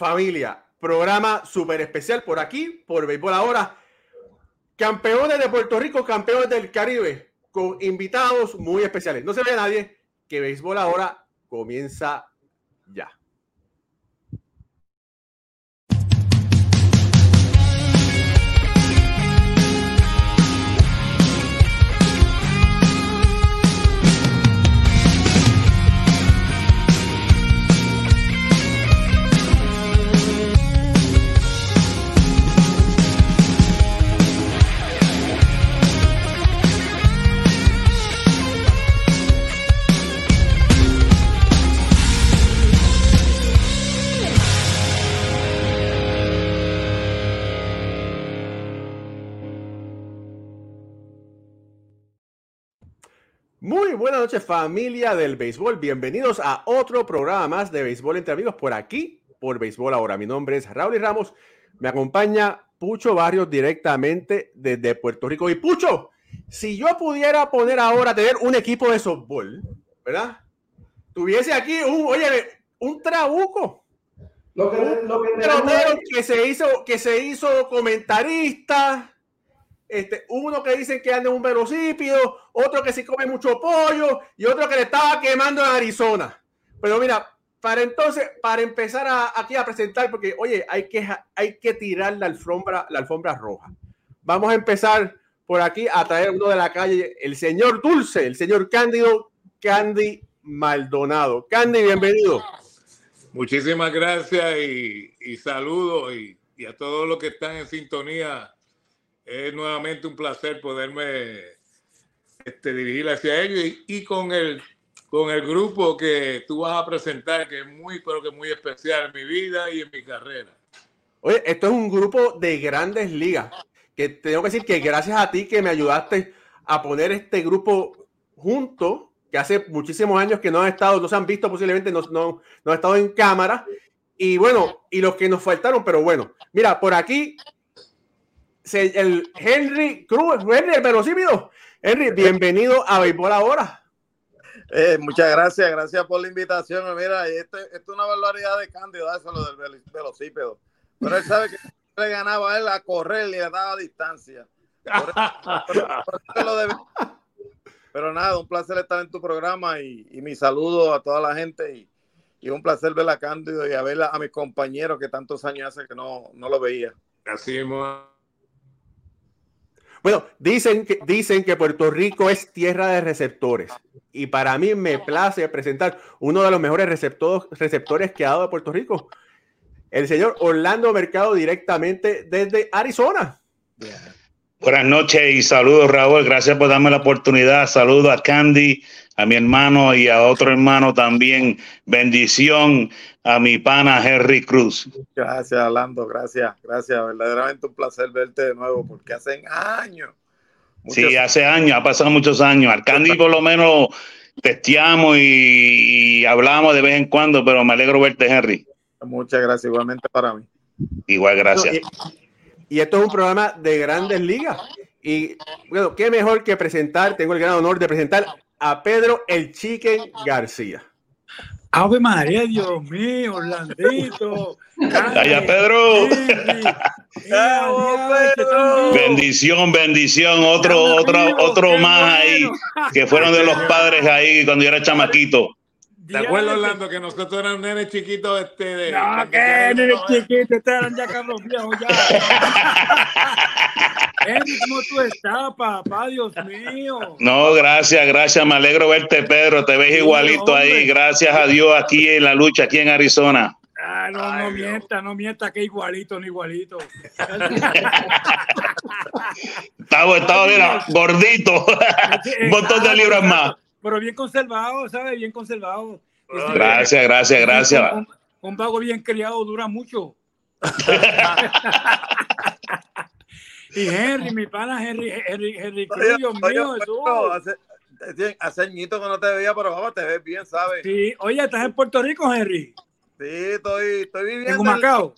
familia, programa súper especial por aquí, por Béisbol Ahora. Campeones de Puerto Rico, campeones del Caribe, con invitados muy especiales. No se ve nadie, que Béisbol Ahora comienza ya. Muy buenas noches familia del béisbol, bienvenidos a otro programa más de béisbol entre amigos por aquí, por béisbol ahora. Mi nombre es Raúl y Ramos, me acompaña Pucho Barrios directamente desde Puerto Rico. Y Pucho, si yo pudiera poner ahora, tener un equipo de softball, ¿verdad? Tuviese aquí un, oye, un trabuco. Lo que, lo que, que se hizo, que se hizo comentarista, este, uno que dicen que anda en un velocípido, otro que sí come mucho pollo y otro que le estaba quemando en Arizona. Pero mira, para entonces, para empezar aquí a presentar, porque oye, hay que, hay que tirar la alfombra, la alfombra roja. Vamos a empezar por aquí a traer uno de la calle, el señor Dulce, el señor Cándido Candy Maldonado. Candy, bienvenido. Muchísimas gracias y, y saludos y a todos los que están en sintonía es nuevamente un placer poderme este, dirigir hacia ellos y, con, el, con el grupo que tú vas a presentar, que es muy, pero que muy especial en mi vida y en mi carrera. Oye, esto es un grupo de grandes ligas, que tengo que decir que gracias a ti que me ayudaste a poner este grupo junto, que hace muchísimos años que no han estado, no se han visto posiblemente, no, no, no han estado en cámara. Y bueno, y los que nos faltaron, pero bueno, mira, por aquí el Henry Cruz, Henry, el velocípido. Henry, bienvenido a Béisbol Ahora. Eh, muchas gracias, gracias por la invitación. Mira, esto, es una barbaridad de candidato, eso lo del velocípedo. Pero él sabe que le ganaba a él a correr y le daba distancia. Pero nada, un placer estar en tu programa y, mi saludo a toda la gente y, y, un placer ver a Cándido y a ver a, mis compañeros que tantos años hace que no, no lo veía. Así es, bueno, dicen que, dicen que Puerto Rico es tierra de receptores. Y para mí me place presentar uno de los mejores receptores, que ha dado Puerto Rico, el señor Orlando Mercado, directamente desde Arizona. Buenas noches y saludos, Raúl. Gracias por darme la oportunidad. Saludos a Candy, a mi hermano y a otro hermano también. Bendición a mi pana Henry Cruz. Gracias, Orlando. Gracias, gracias. Verdaderamente un placer verte de nuevo porque hacen años. Sí, hace años, ha pasado muchos años. Al Candy por lo menos testeamos y, hablamos de vez en cuando, pero me alegro verte, Henry. Muchas gracias, igualmente para mí. Igual, gracias. y, esto es un programa de grandes ligas. Y bueno, qué mejor que presentar, tengo el gran honor de presentar a Pedro el Chicken García. Ave María, Dios mío, Orlandito. Calla, Pedro. bendición, bendición. Otro, otro, otro más ahí, que fueron de los padres ahí cuando yo era chamaquito. ¿Te acuerdas, Orlando, que nosotros éramos nenes chiquitos? Este, de, no, que nenes chiquitos, estos eran ya Carlos Viejos ya. ¿cómo tú estás, papá? Dios mío. No, gracias, gracias. Me alegro verte, Pedro. Te ves igualito ahí. Gracias a Dios aquí en la lucha, aquí en Arizona. Ah, no, no mienta, no mienta que igualito, no igualito. estaba, estaba mira, gordito. Un montón de libras más. Pero bien conservado, ¿sabes? Bien conservado. Gracias, gracias, gracias. Un, un vago bien criado dura mucho. Y Henry, mi pana Henry, Henry, Henry Cruz, Dios mío, eso. Hace, hace añito que no te veía, pero vamos, te ves bien, ¿sabes? Sí, oye, ¿estás en Puerto Rico, Henry? Sí, estoy, estoy viviendo. ¿En Macao?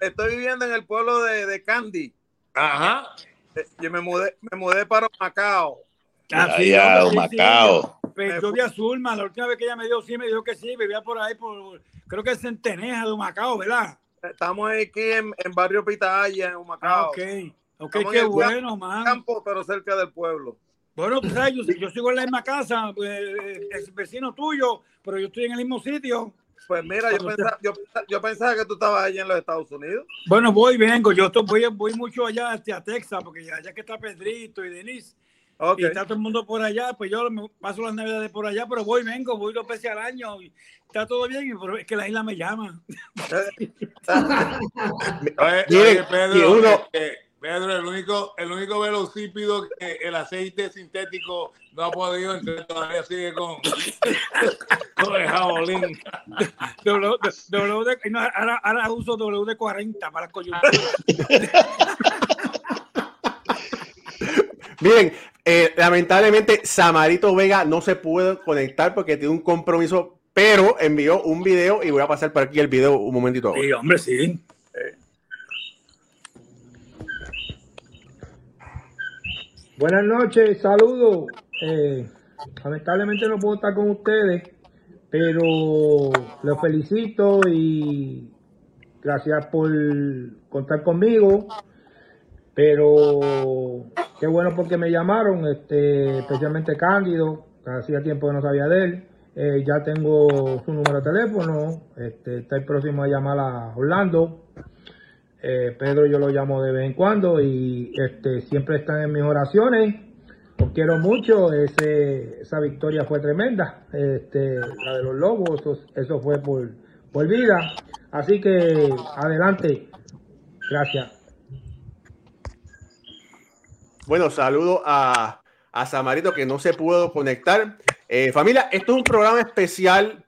estoy viviendo en el pueblo de, de Candy. Ajá. Eh, yo me mudé, me mudé para Macao. Ah, sí, ya, Macao. Pues yo vi a Zulma, la última vez que ella me dio, sí, me dijo que sí, vivía por ahí, por, creo que es Centeneja de Macao, ¿verdad? estamos aquí en, en Barrio Pitaya, en Humacao. Ah, ok. Ok, Estamos qué en el bueno, man. Campo, pero cerca del pueblo. Bueno, sabes, yo, yo sigo en la misma casa, eh, es vecino tuyo, pero yo estoy en el mismo sitio. Pues mira, yo pensaba, yo, yo pensaba que tú estabas allí en los Estados Unidos. Bueno, voy, vengo. Yo estoy, voy, voy mucho allá hacia Texas, porque ya que está Pedrito y Denise, Y está todo el mundo por allá, pues yo me paso las navidades por allá, pero voy, vengo, voy dos veces al año y está todo bien, y- pero es que la isla me llama. Oye, Pedro, y uno- este, Pedro, el único, el único velocípido que el aceite sintético no ha podido entrar todavía sigue con, con el jabolín. W, W de- no, ahora, ahora uso WD-40 para las coyunturas. Miren, eh, lamentablemente Samarito Vega no se puede conectar porque tiene un compromiso, pero envió un video y voy a pasar por aquí el video un momentito. Sí, hombre, sí. Buenas noches, saludos. Eh, lamentablemente no puedo estar con ustedes, pero los felicito y gracias por contar conmigo. Pero qué bueno porque me llamaron, este, especialmente Cándido, que hacía tiempo que no sabía de él. Eh, ya tengo su número de teléfono, este, está el próximo a llamar a Orlando. Eh, Pedro yo lo llamo de vez en cuando y este, siempre están en mis oraciones. Los quiero mucho. Ese, esa victoria fue tremenda. Este, la de los Lobos, eso, eso fue por, por vida. Así que adelante. Gracias. Bueno, saludo a, a Samarito que no se pudo conectar. Eh, familia, esto es un programa especial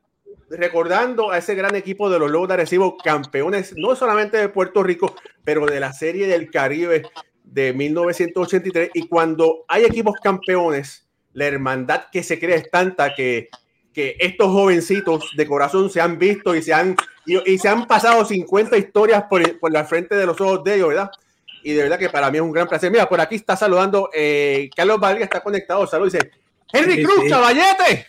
recordando a ese gran equipo de los Lobos de Arecibo, campeones no solamente de Puerto Rico, pero de la Serie del Caribe de 1983. Y cuando hay equipos campeones, la hermandad que se crea es tanta que, que estos jovencitos de corazón se han visto y se han, y, y se han pasado 50 historias por, por la frente de los ojos de ellos, ¿verdad? Y de verdad que para mí es un gran placer. Mira, por aquí está saludando eh, Carlos Vargas, está conectado. Saludos, dice Henry Cruz, sí. caballete.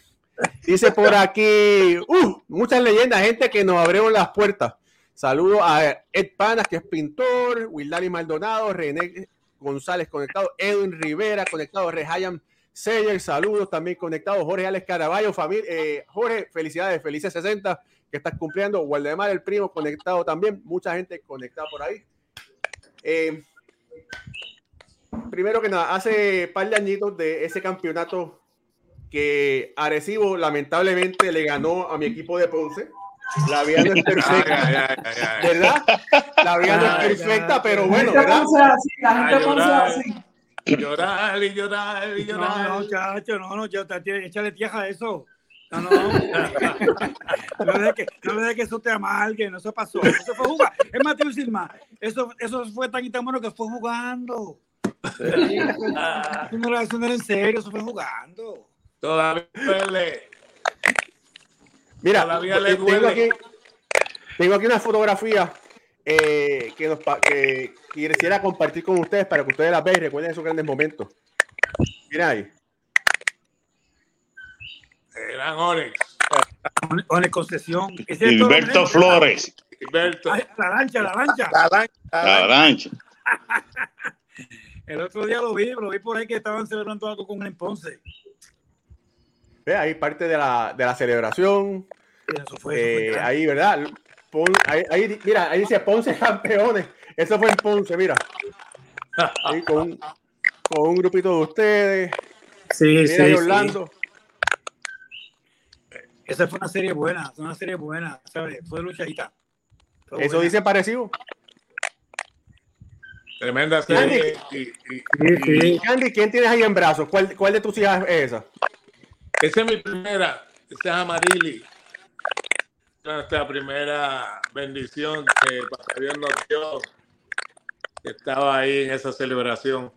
Dice por aquí, uh, muchas leyendas, gente que nos abrieron las puertas. Saludos a Ed Panas, que es pintor, Wildari Maldonado, René González conectado, Edwin Rivera conectado, Rehayan Seyer, saludos también conectados, Jorge Alex Caraballo, familia, eh, Jorge, felicidades, felices 60 que estás cumpliendo, Waldemar el primo conectado también, mucha gente conectada por ahí. Eh, primero que nada, hace par de añitos de ese campeonato que Arecibo lamentablemente le ganó a mi equipo de Ponce. La vida no es Ay, perfecta, ay, ay, ay, ay. ¿verdad? La vida no es perfecta, ay, pero bueno, ¿verdad? La gente llorar. así. Llorar y llorar y No, llorar. no, chacho, no, no, ya, te- échale tierra a eso. No, no. no le dejes que, no le dejes que eso te amargue, no eso pasó. Eso fue jugar. Es más, te voy más. Eso, eso fue tan y tan bueno que fue jugando. Sí, eso, no era, eso no era en serio, eso fue jugando. Todavía duele. Mira, Todavía le tengo duele. aquí, tengo aquí una fotografía eh, que, nos, que quisiera compartir con ustedes para que ustedes la vean y recuerden esos grandes momentos. Mira ahí. Eran Onyx. El concesión. Gilberto lo- Flores, Gilberto. Ay, la lancha, la lancha. La lan- la la lan- lancha. El otro día lo vi, lo vi por ahí que estaban celebrando algo con el Ponce. Ve ahí parte de la, de la celebración. Eso fue, Eh, eso fue ahí, ¿verdad? Pon- ahí, ahí- mira, ahí dice Ponce campeones. Eso fue en Ponce, mira. Ahí con, un- con un grupito de ustedes. Sí, Mira sí, ahí sí. Orlando. Esa fue una serie buena, fue una serie buena, ¿sabes? Fue luchadita. Fue Eso buena. dice parecido. Tremenda serie. Y, y- sí. Candy, ¿quién tienes ahí en brazos? ¿Cuál, cuál de tus hijas es esa? esa es mi primera. Esa es Amarili. Nuestra primera bendición que Papá Dios nos dio. que Estaba ahí en esa celebración.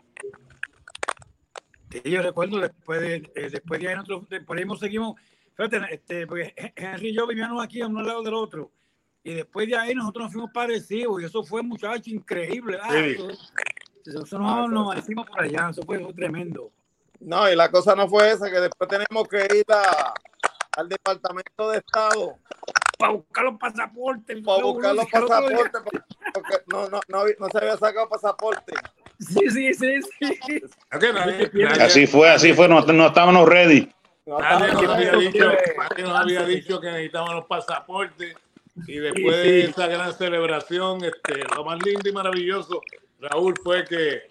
Sí, yo recuerdo después de, eh, después de ahí nosotros, de- por ahí seguimos, fíjate, este, porque Henry y yo vivíamos aquí a uno al lado del otro. Y después de ahí nosotros nos fuimos parecidos y eso fue, muchacho, increíble. Ah, Sí. Eso, eso no, nos hicimos por allá, eso fue, fue tremendo. No, y la cosa no fue esa, que después tenemos que ir a- al Departamento de Estado para buscar los pasaportes. Para buscar los pasaportes, porque no, no, no, no se había sacado pasaporte. Sí, sí, sí, sí. Así fue, así fue, no, no estábamos ready. No nadie nos había dicho, nadie nos había dicho que necesitaban los pasaportes. Y después Sí, de sí. esa gran celebración, este, lo más lindo y maravilloso, Raúl, fue que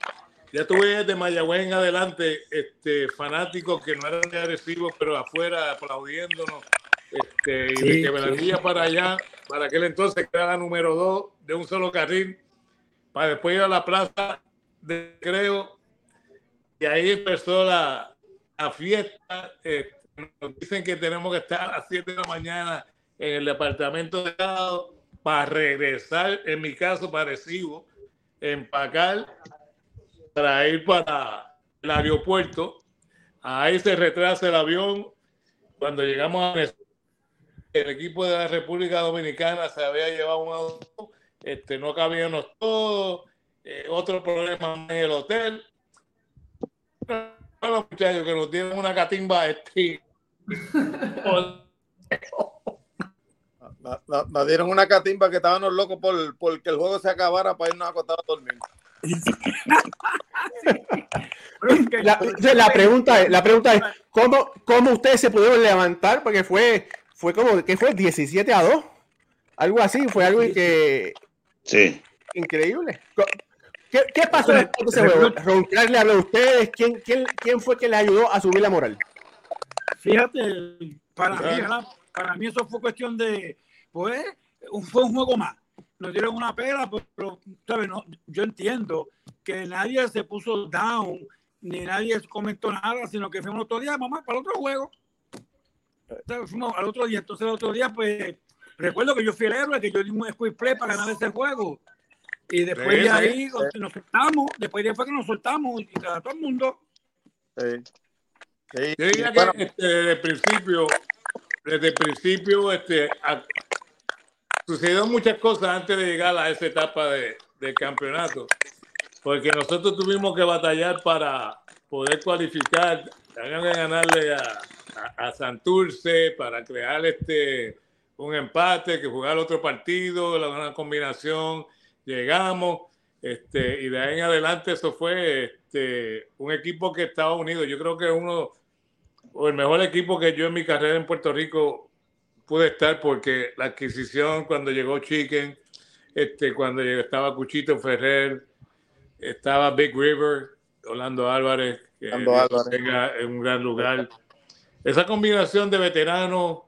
ya tuve desde Mayagüez en adelante este, fanáticos que no eran de agresivos, pero afuera aplaudiéndonos. Este, y Sí, de que Velandilla para allá, para aquel entonces que era la número dos de un solo carril, para después ir a la plaza de creo y ahí empezó la, la fiesta. eh, nos dicen que tenemos que estar a las 7 de la mañana en el departamento de lado para regresar, en mi caso, parecido, empacar para ir para el aeropuerto. Ahí se retrasa el avión. Cuando llegamos a el equipo de la República Dominicana se había llevado un auto, este, no cabíamos todos, eh, otro problema en el hotel. Los muchachos que nos dieron una catimba este, Nos, dieron una catimba que estábamos locos por, por que el juego se acabara para irnos a acostar a dormir. Que- La, la pregunta es, la pregunta es ¿cómo, ¿cómo ustedes se pudieron levantar? Porque fue, fue como, ¿qué fue? 17 a 2. Algo así, fue algo que Sí. increíble. ¿Qué, qué pasó después de ese juego? Roncar le habló a ustedes. ¿Quién, quién, ¿Quién fue que le ayudó a subir la moral? Fíjate, para para mí eso fue cuestión de, pues, fue un juego más. Nos dieron una pela, pero, ¿sabes? No, yo entiendo que nadie se puso down, ni nadie comentó nada, sino que fuimos otro día, mamá, para el otro juego. ¿Sabes? Fuimos al otro día, entonces el otro día, pues, recuerdo que yo fui el héroe, que yo di un squeeze play para ganar ese juego. Y después Sí, de sí. ahí nos soltamos, después de ahí fue que nos soltamos y a todo el mundo. Sí. Sí, Yo diría bueno, que este, desde el principio, desde el principio, este, a- sucedieron muchas cosas antes de llegar a esa etapa de, del campeonato, porque nosotros tuvimos que batallar para poder cualificar, ganarle a, a, a Santurce para crear este un empate, que jugar otro partido, la una combinación, llegamos, este, y de ahí en adelante eso fue este, un equipo que estaba unido. Yo creo que uno o el mejor equipo que yo en mi carrera en Puerto Rico pude estar porque la adquisición cuando llegó Chicken, este, cuando estaba Cuchito Ferrer, estaba Big River, Orlando Álvarez, que Álvarez. en un gran lugar. Esa combinación de veteranos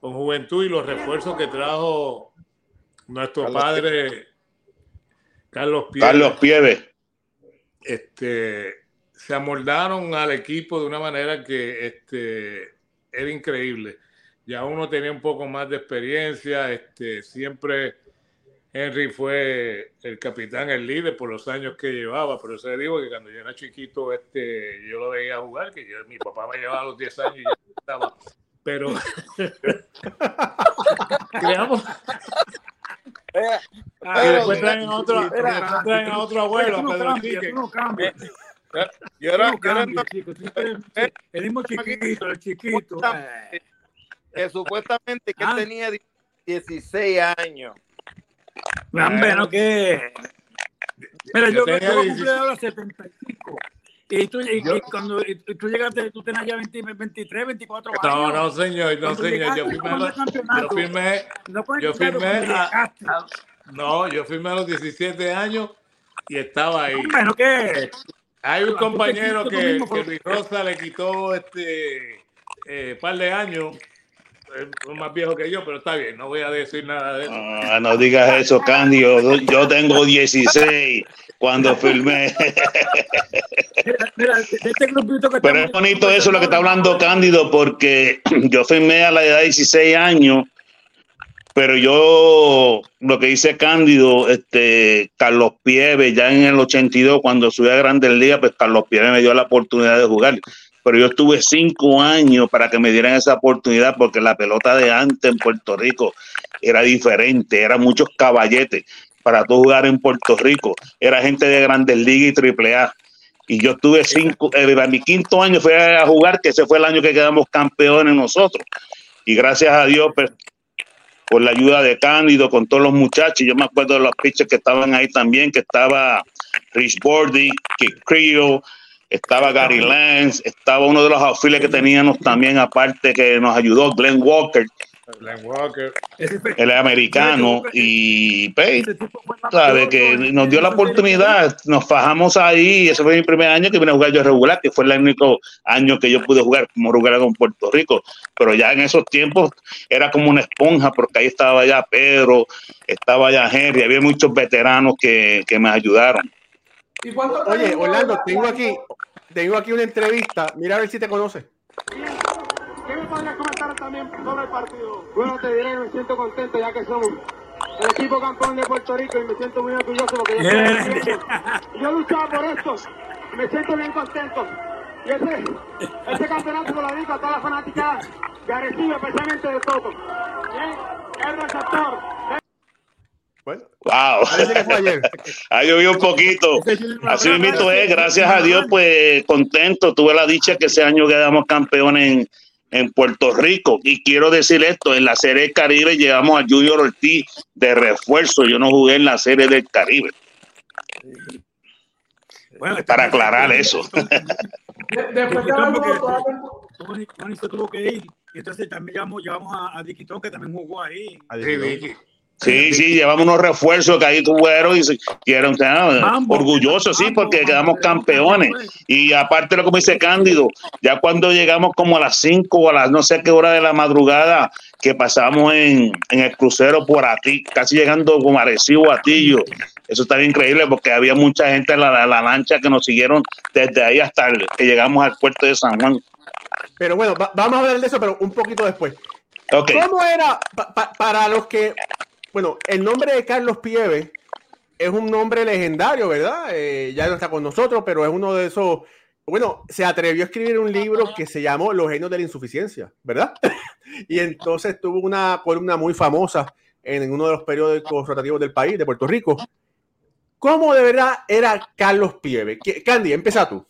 con juventud y los refuerzos que trajo nuestro padre Carlos Pierre Carlos Pieves. este, se amoldaron al equipo de una manera que este, era increíble. Ya uno tenía un poco más de experiencia, este, siempre Henry fue el capitán, el líder por los años que llevaba, pero se digo que cuando yo era chiquito, este, yo lo veía jugar, que yo- mi papá me llevaba a los 10 años y ya estaba. Pero creamos eh, y Pero, después traen a otro, después traen a otro abuelo, a Pedro tú no cambias. yo era, no yo era- cambias, chico, tú eres- El mismo chiquito, el chiquito. eh. que supuestamente que Ah. tenía 16 años. No que. Mira, Yo yo, yo, 16. cumplí ahora 75. Y tú, y, y cuando y tú llegaste, tú tenías ya 20, 23, 24 años. No, no, señor, no, Cuando señor. Yo firmé, los- yo firmé, No yo firmé a- a- no, yo firmé a los 17 años y estaba ahí. Hombre, no que. Hay un compañero que, que Luis Rosa le quitó este eh, par de años, es más viejo que yo, pero está bien, no voy a decir nada de eso. Ah, no digas eso, Candy. Yo, tengo 16 cuando filmé. Mira, este grupito que Pero es bonito eso lo que está hablando Cándido, porque yo firmé a la edad de 16 años, pero yo, lo que dice Cándido, este, Carlos Pieves, ya en el 82, cuando subí a Grandes Ligas, pues Carlos Pieves me dio la oportunidad de jugar. Pero yo estuve cinco años para que me dieran esa oportunidad, porque la pelota de antes en Puerto Rico era diferente, era muchos caballetes para tú jugar en Puerto Rico. Era gente de Grandes Ligas y Triple A. Y yo estuve cinco, eh, mi quinto año fui a jugar, que ese fue el año que quedamos campeones nosotros. Y gracias a Dios, pues, con la ayuda de Cándido, con todos los muchachos. Yo me acuerdo de los pitchers que estaban ahí también, que estaba Rich Bordy, Kid Creo, estaba Gary Lance, estaba uno de los auxiliares que teníamos también, aparte que nos ayudó, Glenn Walker. Glenn Walker. Él es americano y pues, sabe que nos dio la oportunidad, nos fajamos ahí, ese fue mi primer año que vine a jugar yo regular, que fue el único año que yo pude jugar como regular con Puerto Rico, pero ya en esos tiempos era como una esponja porque ahí estaba ya Pedro, estaba ya Henry, había muchos veteranos que, que me ayudaron. Oye, Orlando, tengo aquí, tengo aquí una entrevista. Mira a ver si te conoce. ¿Qué me podrías comentar también sobre el partido? Bueno, te diré, me siento contento ya que somos el equipo campeón de Puerto Rico y me siento muy orgulloso de lo que yo estoy. Yo luchaba por esto y me siento bien contento. Y ese, ese campeonato se lo dedico a toda la fanática de Arecibo, especialmente de Toto. Bien, el receptor. Bueno, Wow. parece que fue ayer. Ha llovido un poquito. Así mismo es, gracias a Dios, pues contento. Tuve la dicha que ese año quedamos campeones en, en Puerto Rico. Y quiero decir esto, en la Serie del Caribe llevamos a Junior Ortiz de refuerzo. Yo no jugué en la Serie del Caribe. Bueno, Para aclarar eso. Después Tony, Tony se tuvo que ir. Y entonces también llevamos, llevamos a, a Diquito, que también jugó ahí. Sí, Vicky. Sí, sí, llevamos unos refuerzos que ahí tuvieron y, se- Mambo. orgullosos, sí, porque quedamos campeones. Y aparte lo que me dice Cándido, ya cuando llegamos como a las 5 o a las no sé qué hora de la madrugada, que pasamos en, en el crucero por aquí, casi llegando como a Arecibo, Atillo. Eso está bien increíble porque había mucha gente en la, la- la lancha que nos siguieron desde ahí hasta el- que llegamos al puerto de San Juan. Pero bueno, va- vamos a hablar de eso, pero un poquito después. ¿Cómo era pa- pa- para los que, bueno, el nombre de Carlos Pieve es un nombre legendario, ¿verdad? Eh, ya no está con nosotros, pero es uno de esos, bueno, se atrevió a escribir un libro que se llamó Los genios de la insuficiencia, ¿verdad? y entonces tuvo una columna muy famosa en uno de los periódicos rotativos del país, de Puerto Rico. ¿Cómo de verdad era Carlos Pieve? ¿Qué- Candy, empieza tú.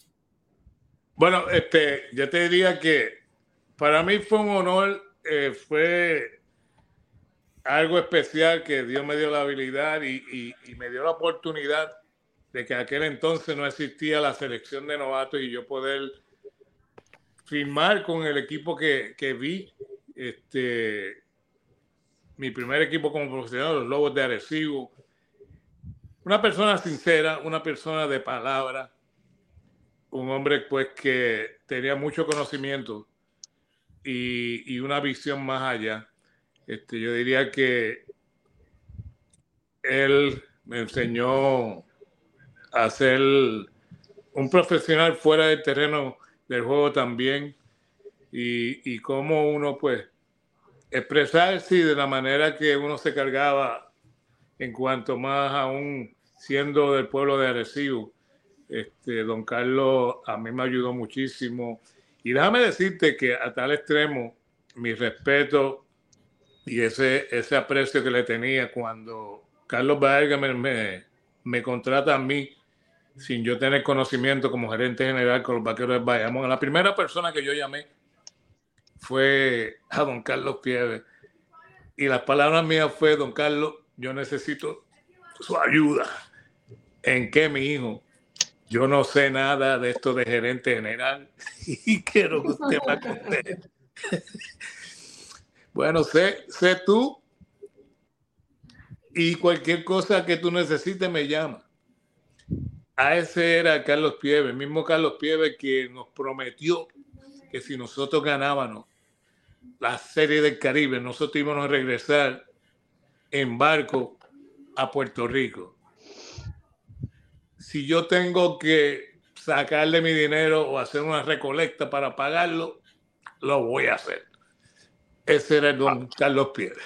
Bueno, este, yo te diría que para mí fue un honor, eh, fue algo especial que Dios me dio la habilidad y, me dio la oportunidad de que aquel entonces no existía la selección de novatos y yo poder firmar con el equipo que, que vi, este, mi primer equipo como profesional, los Lobos de Arecibo. Una persona sincera, una persona de palabra, un hombre pues que tenía mucho conocimiento y una visión más allá. Este, yo diría que él me enseñó a ser un profesional fuera del terreno del juego también y, y cómo uno pues expresarse de la manera que uno se cargaba en cuanto más aún siendo del pueblo de Arecibo. Este, don Carlos a mí me ayudó muchísimo. Y déjame decirte que a tal extremo, mi respeto y ese, ese aprecio que le tenía cuando Carlos Vargas me, me, contrata a mí, sin yo tener conocimiento como gerente general con los vaqueros de Bayamón. La primera persona que yo llamé fue a don Carlos Pieves. Y las palabras mías fue, don Carlos, yo necesito su ayuda. ¿En qué, mi hijo? Yo no sé nada de esto de gerente general y quiero que usted me aconseje. Bueno, sé, sé tú y cualquier cosa que tú necesites me llama. A ese era Carlos Pieve, mismo Carlos Pieve que nos prometió que si nosotros ganábamos la Serie del Caribe, nosotros íbamos a regresar en barco a Puerto Rico si yo tengo que sacarle mi dinero o hacer una recolecta para pagarlo, lo voy a hacer. Ese era el don Carlos Pérez.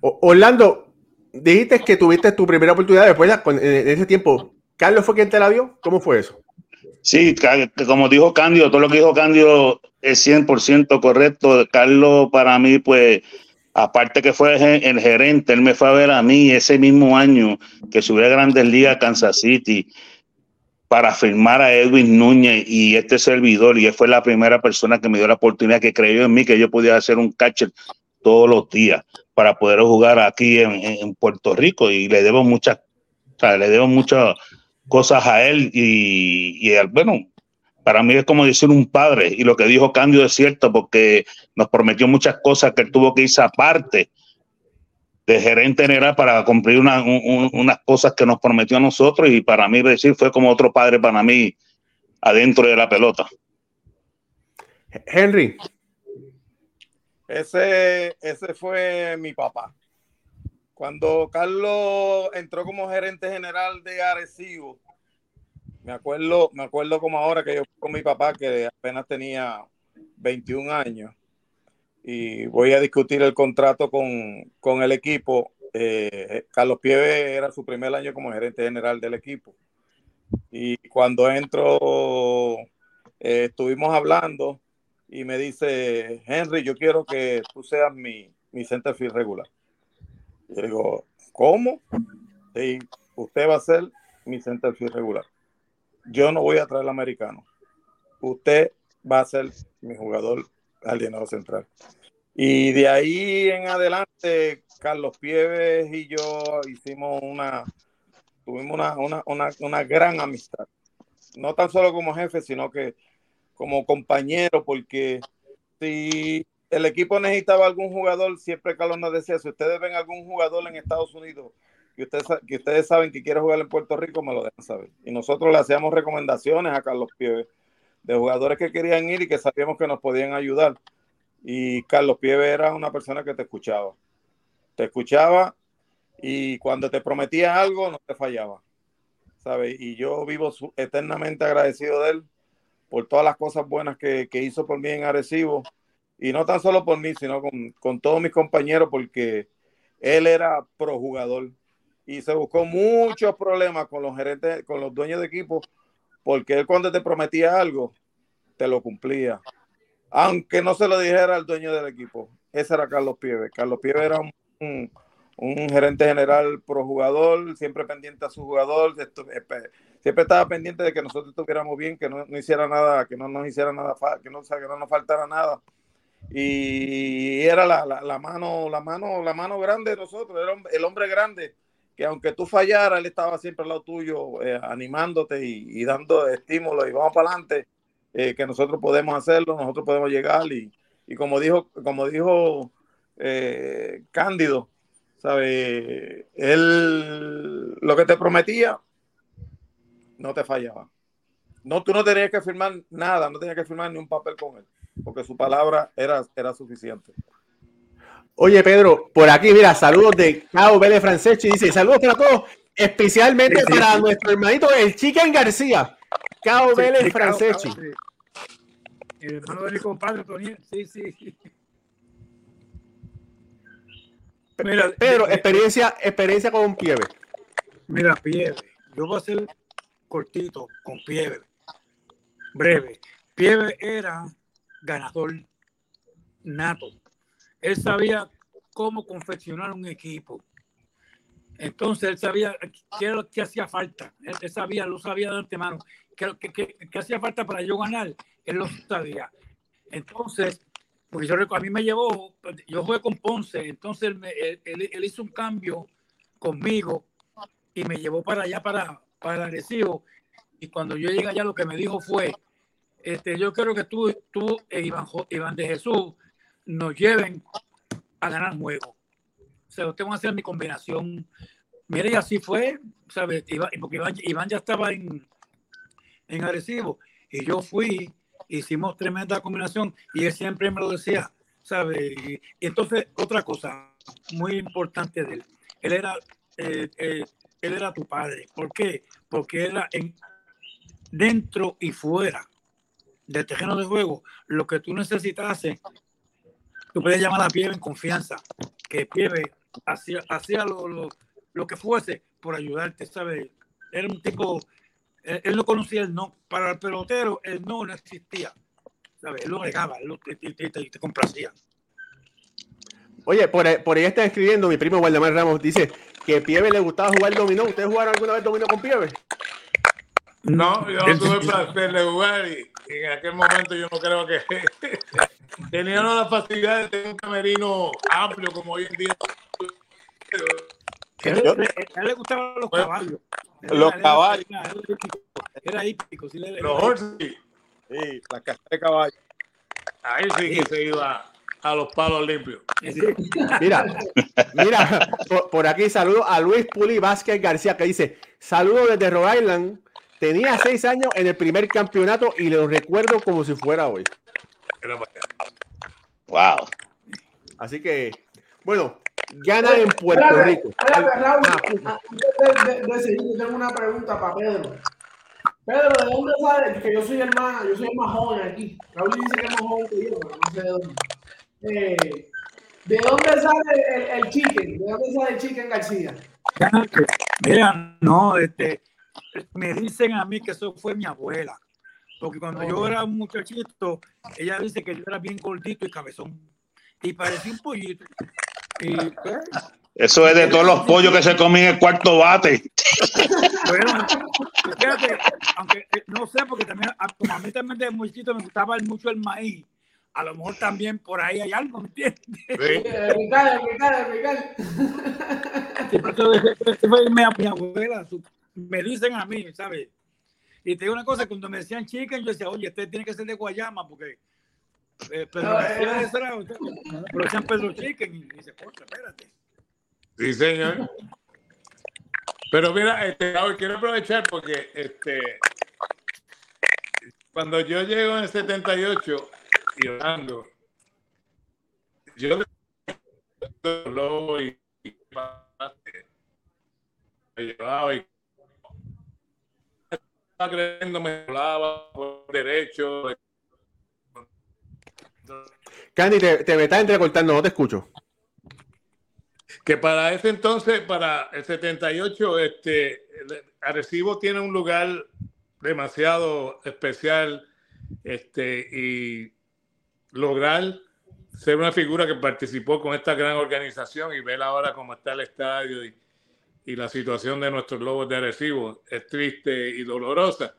Orlando, dijiste que tuviste tu primera oportunidad después, en ese tiempo. ¿Carlos fue quien te la dio? ¿Cómo fue eso? Sí, como dijo Cándido, todo lo que dijo Cándido es 100% correcto. Carlos, para mí, pues, aparte que fue el ge- el gerente, él me fue a ver a mí ese mismo año que subí a Grandes Ligas a Kansas City para firmar a Edwin Núñez y este servidor. Y él fue la primera persona que me dio la oportunidad, que creyó en mí, que yo podía hacer un catcher todos los días. para poder jugar aquí en, Puerto Rico y le debo muchas, le debo muchas cosas a él y, bueno, para mí es como decir un padre y lo que dijo Cándido es cierto porque nos prometió muchas cosas que él tuvo que irse aparte de gerente general para cumplir una, un, unas cosas que nos prometió a nosotros y para mí decir fue como otro padre para mí adentro de la pelota. Henry. Ese, ese fue mi papá. Cuando Carlos entró como gerente general de Arecibo, me acuerdo, me acuerdo como ahora que yo con mi papá, que apenas tenía 21 años, y voy a discutir el contrato con, con el equipo. Eh, Carlos Pieve era su primer año como gerente general del equipo. Y cuando entro, eh, estuvimos hablando y me dice, Henry, yo quiero que tú seas mi, mi centerfield regular. Y digo, ¿cómo? Sí, usted va a ser mi centerfield regular yo no voy a traer al americano. Usted va a ser mi jugador alienado central. Y de ahí en adelante, Carlos Pieves y yo hicimos una, tuvimos una, una, una, una gran amistad. No tan solo como jefe, sino que como compañero, porque si el equipo necesitaba algún jugador, siempre Carlos nos decía, si ustedes ven algún jugador en Estados Unidos que ustedes, que ustedes saben que quiere jugar en Puerto Rico, me lo dejan saber. Y nosotros le hacíamos recomendaciones a Carlos Pieve de jugadores que querían ir y que sabíamos que nos podían ayudar. Y Carlos Pieve era una persona que te escuchaba. Te escuchaba y cuando te prometía algo, no te fallaba. ¿Sabes? Y yo vivo eternamente agradecido de él por todas las cosas buenas que, que, hizo por mí en Arecibo. Y no tan solo por mí, sino con, con todos mis compañeros, porque él era pro jugador y se buscó muchos problemas con los gerentes, con los dueños de equipo, porque él cuando te prometía algo, te lo cumplía. Aunque no se lo dijera al dueño del equipo. Ese era Carlos Pieve. Carlos Pieve era un, un, gerente general pro jugador, siempre pendiente a su jugador, siempre estaba pendiente de que nosotros estuviéramos bien, que no, hiciera nada, que no nos hiciera nada, que no, que no nos faltara nada y era la, la, la, mano, la mano, la mano grande de nosotros, era el hombre grande que aunque tú fallaras, él estaba siempre al lado tuyo, eh, animándote y, dando estímulos y vamos para adelante, eh, que nosotros podemos hacerlo, nosotros podemos llegar y, y como dijo, como dijo eh, Cándido, ¿sabe? Él lo que te prometía no te fallaba. No, tú no tenías que firmar nada, no tenías que firmar ni un papel con él, porque su palabra era, era suficiente. Oye, Pedro, por aquí, mira, saludos de Cao Vélez Franceschi. Dice, saludos para todos, especialmente sí, sí, para sí. nuestro hermanito, el Chicken García. Cao Vélez Franceschi. El hermano de mi compadre. Sí, sí. Mira, Pedro, de, experiencia, experiencia con Pieve. Mira, Pieve. Yo voy a ser cortito con Pieve. Breve. Pieve era ganador nato él sabía cómo confeccionar un equipo. Entonces él sabía qué que hacía falta. Él, él sabía, lo sabía de antemano. ¿Qué, qué, qué, qué hacía falta para yo ganar? Él lo sabía. Entonces, porque yo a mí me llevó, yo jugué con Ponce, entonces él, él, él, hizo un cambio conmigo y me llevó para allá, para, para Arecibo. Y cuando yo llegué allá, lo que me dijo fue, este, yo creo que tú, tú e Iván, Iván de Jesús nos lleven a ganar juego. O sea, va a hacer mi combinación. Mire, y así fue, ¿sabes? Porque Iván, Iván ya estaba en, en Arecibo y yo fui, hicimos tremenda combinación y él siempre me lo decía, ¿sabes? Y entonces, otra cosa muy importante de él, él era, eh, eh, él era tu padre. ¿Por qué? Porque era en, dentro y fuera del terreno de juego, lo que tú necesitases tú puedes llamar a Pieve en confianza, que Pieve hacía, hacía lo, lo, lo, que fuese por ayudarte, ¿sabes? Era un tipo, él, él, no conocía el no, para el pelotero el no no existía, ¿sabes? Él lo regaba, él lo, te, te, te, te, complacía. Oye, por ahí, por ahí está escribiendo mi primo Waldemar Ramos, dice que Pieve le gustaba jugar dominó. ¿Ustedes jugaron alguna vez dominó con Pieve? No, yo no tuve el placer de jugar y, y en aquel momento yo no creo que tenían la facilidad de tener un camerino amplio como hoy en día. A él, a él le gustaban los caballos. Los Era- caballos. Era, era hípico. Era. Sí, Los horses, Sí, la casa de caballo. ahí sí que se iba a los palos limpios. Mira, mira, por, por aquí saludo a Luis Puli Vázquez García que dice, saludo desde Rhode Island. Tenía seis años en el primer campeonato y lo recuerdo como si fuera hoy. Era para allá. Wow. Así que, bueno, gana en Puerto Espérate, Rico. espérate, Raúl, Ah, antes de, de- de seguir, yo tengo una pregunta para Pedro. Pedro, ¿de dónde sale? Que yo soy el más, yo soy el más joven aquí. Raúl dice que es más joven que yo, pero no sé de dónde. Eh, ¿De dónde sale el, el chicken? ¿De dónde sale el chicken García? Mira, no, este, me dicen a mí que eso fue mi abuela. Porque cuando yo era un muchachito, ella dice que yo era bien gordito y cabezón. Y parecía un pollito. Y pues, Eso es de todos los pollos que se comen en el cuarto bate. bueno, fíjate, aunque eh, no sé, porque también, a- como a mí también de muchachito me gustaba mucho el maíz, a lo mejor también por ahí hay algo, ¿me entiendes? Sí. Eh, mi, abuela, me dicen a mí, ¿sabes? Y te digo una cosa, cuando me decían chicken, yo decía, oye, este tiene que ser de Guayama, porque eh, García eh. era- pero decían Pedro Chicken, y dice, "Contra, espérate. Sí, señor. Pero mira, este, Raúl, quiero aprovechar porque este, cuando yo llego en el 78 y Orlando, yo lo y, y y estaba creyendo me hablaba por derecho. Candy, te, te me estás entrecortando, no te escucho. que para ese entonces, para el 78, este, Arecibo tiene un lugar demasiado especial este, y lograr ser una figura que participó con esta gran organización y ver ahora cómo está el estadio y, y la situación de nuestros lobos de Arecibo es triste y dolorosa.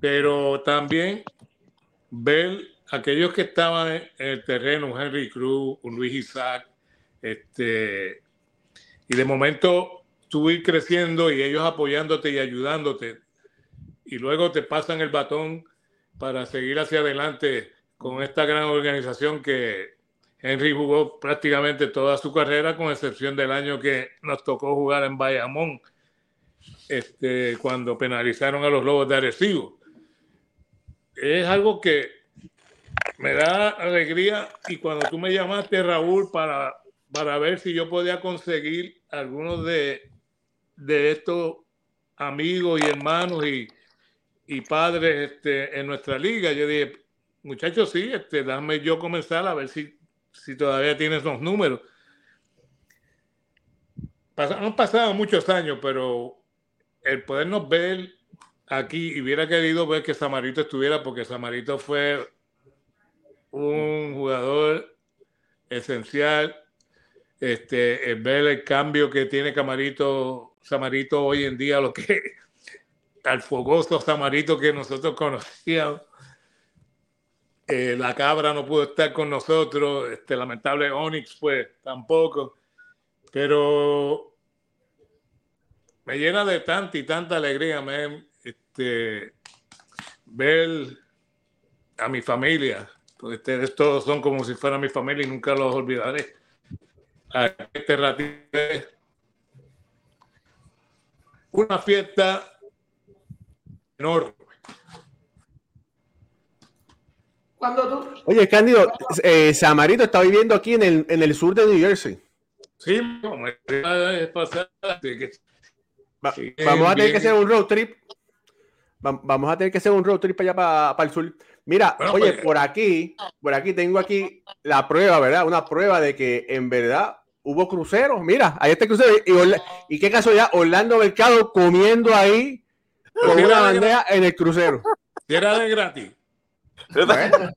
Pero también ver aquellos que estaban en el terreno, un Henry Cruz, un Luis Isaac, este, y de momento tú ir creciendo y ellos apoyándote y ayudándote, y luego te pasan el batón para seguir hacia adelante con esta gran organización que Henry jugó prácticamente toda su carrera, con excepción del año que nos tocó jugar en Bayamón, este, cuando penalizaron a los Lobos de Arecibo. Es algo que me da alegría y cuando tú me llamaste, Raúl, para, para ver si yo podía conseguir algunos de, de estos amigos y hermanos y, y padres este, en nuestra liga, yo dije, muchachos, sí, este, dame yo comenzar a ver si, si todavía tienes los números. Pas- han pasado muchos años, pero el podernos ver aquí hubiera querido ver que Samarito estuviera, porque Samarito fue un jugador esencial. Este, ver el cambio que tiene Camarito, Samarito hoy en día, lo que al fogoso Samarito que nosotros conocíamos. Eh, la cabra no pudo estar con nosotros, este lamentable Onyx, pues tampoco. Pero me llena de tanta y tanta alegría, este, ver a mi familia, porque ustedes todos son como si fueran mi familia y nunca los olvidaré. A este ratito una fiesta enorme. Cuando tú, Oye, Cándido, eh, Samarito está viviendo aquí en el, en el sur de New Jersey. Sí, vamos a tener que hacer un road trip. Va- Vamos a tener que hacer un road trip para allá, para, para el sur. Mira, Bueno, oye, pues- por aquí, por aquí tengo aquí la prueba, ¿verdad? Una prueba de que en verdad hubo cruceros. Mira, ahí está el crucero. Y, Orla- y qué casualidad, Orlando Mercado comiendo ahí con una era de bandeja en el crucero. si era de gratis. Bueno,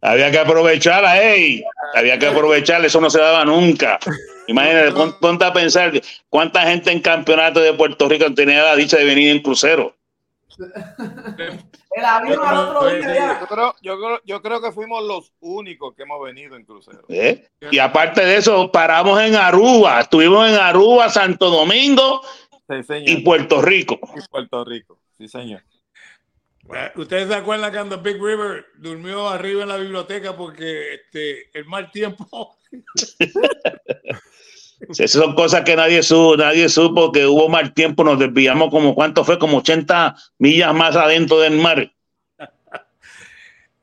Había que aprovecharla, ey. Había que aprovecharla, eso no se daba nunca. Imagínate, pon- ponte a pensar cuánta gente en campeonato de Puerto Rico tenía la dicha de venir en crucero. El avión al otro día ya. Yo creo, yo, creo, yo creo que fuimos los únicos que hemos venido en crucero. ¿Eh? Y aparte de eso, paramos en Aruba. Estuvimos en Aruba, Santo Domingo Sí, señor. y Puerto Rico. Y Puerto Rico. Sí, señor. Eh, ¿Ustedes se acuerdan cuando Big River durmió arriba en la biblioteca porque este, el mal tiempo? Esas son cosas que nadie supo, nadie supo que hubo mal tiempo, nos desviamos como cuánto fue, como 80 millas más adentro del mar.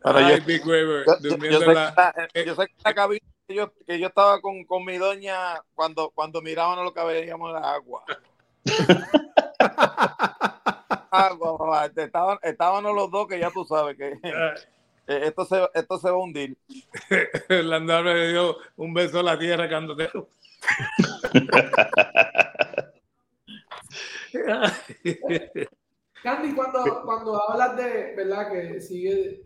Pero Ay, yo- Big River, Yo, yo- sé la- que la- yo sé que la cabina que yo, que yo estaba con, con mi doña cuando, cuando mirábamos lo que veíamos en la agua. Este, Estaban, estábamos los dos que ya tú sabes que eh, esto se, esto se va a hundir. el andar le dio un beso a la tierra cuando te... Candy, cuando, cuando hablas de, ¿verdad? Que sigue,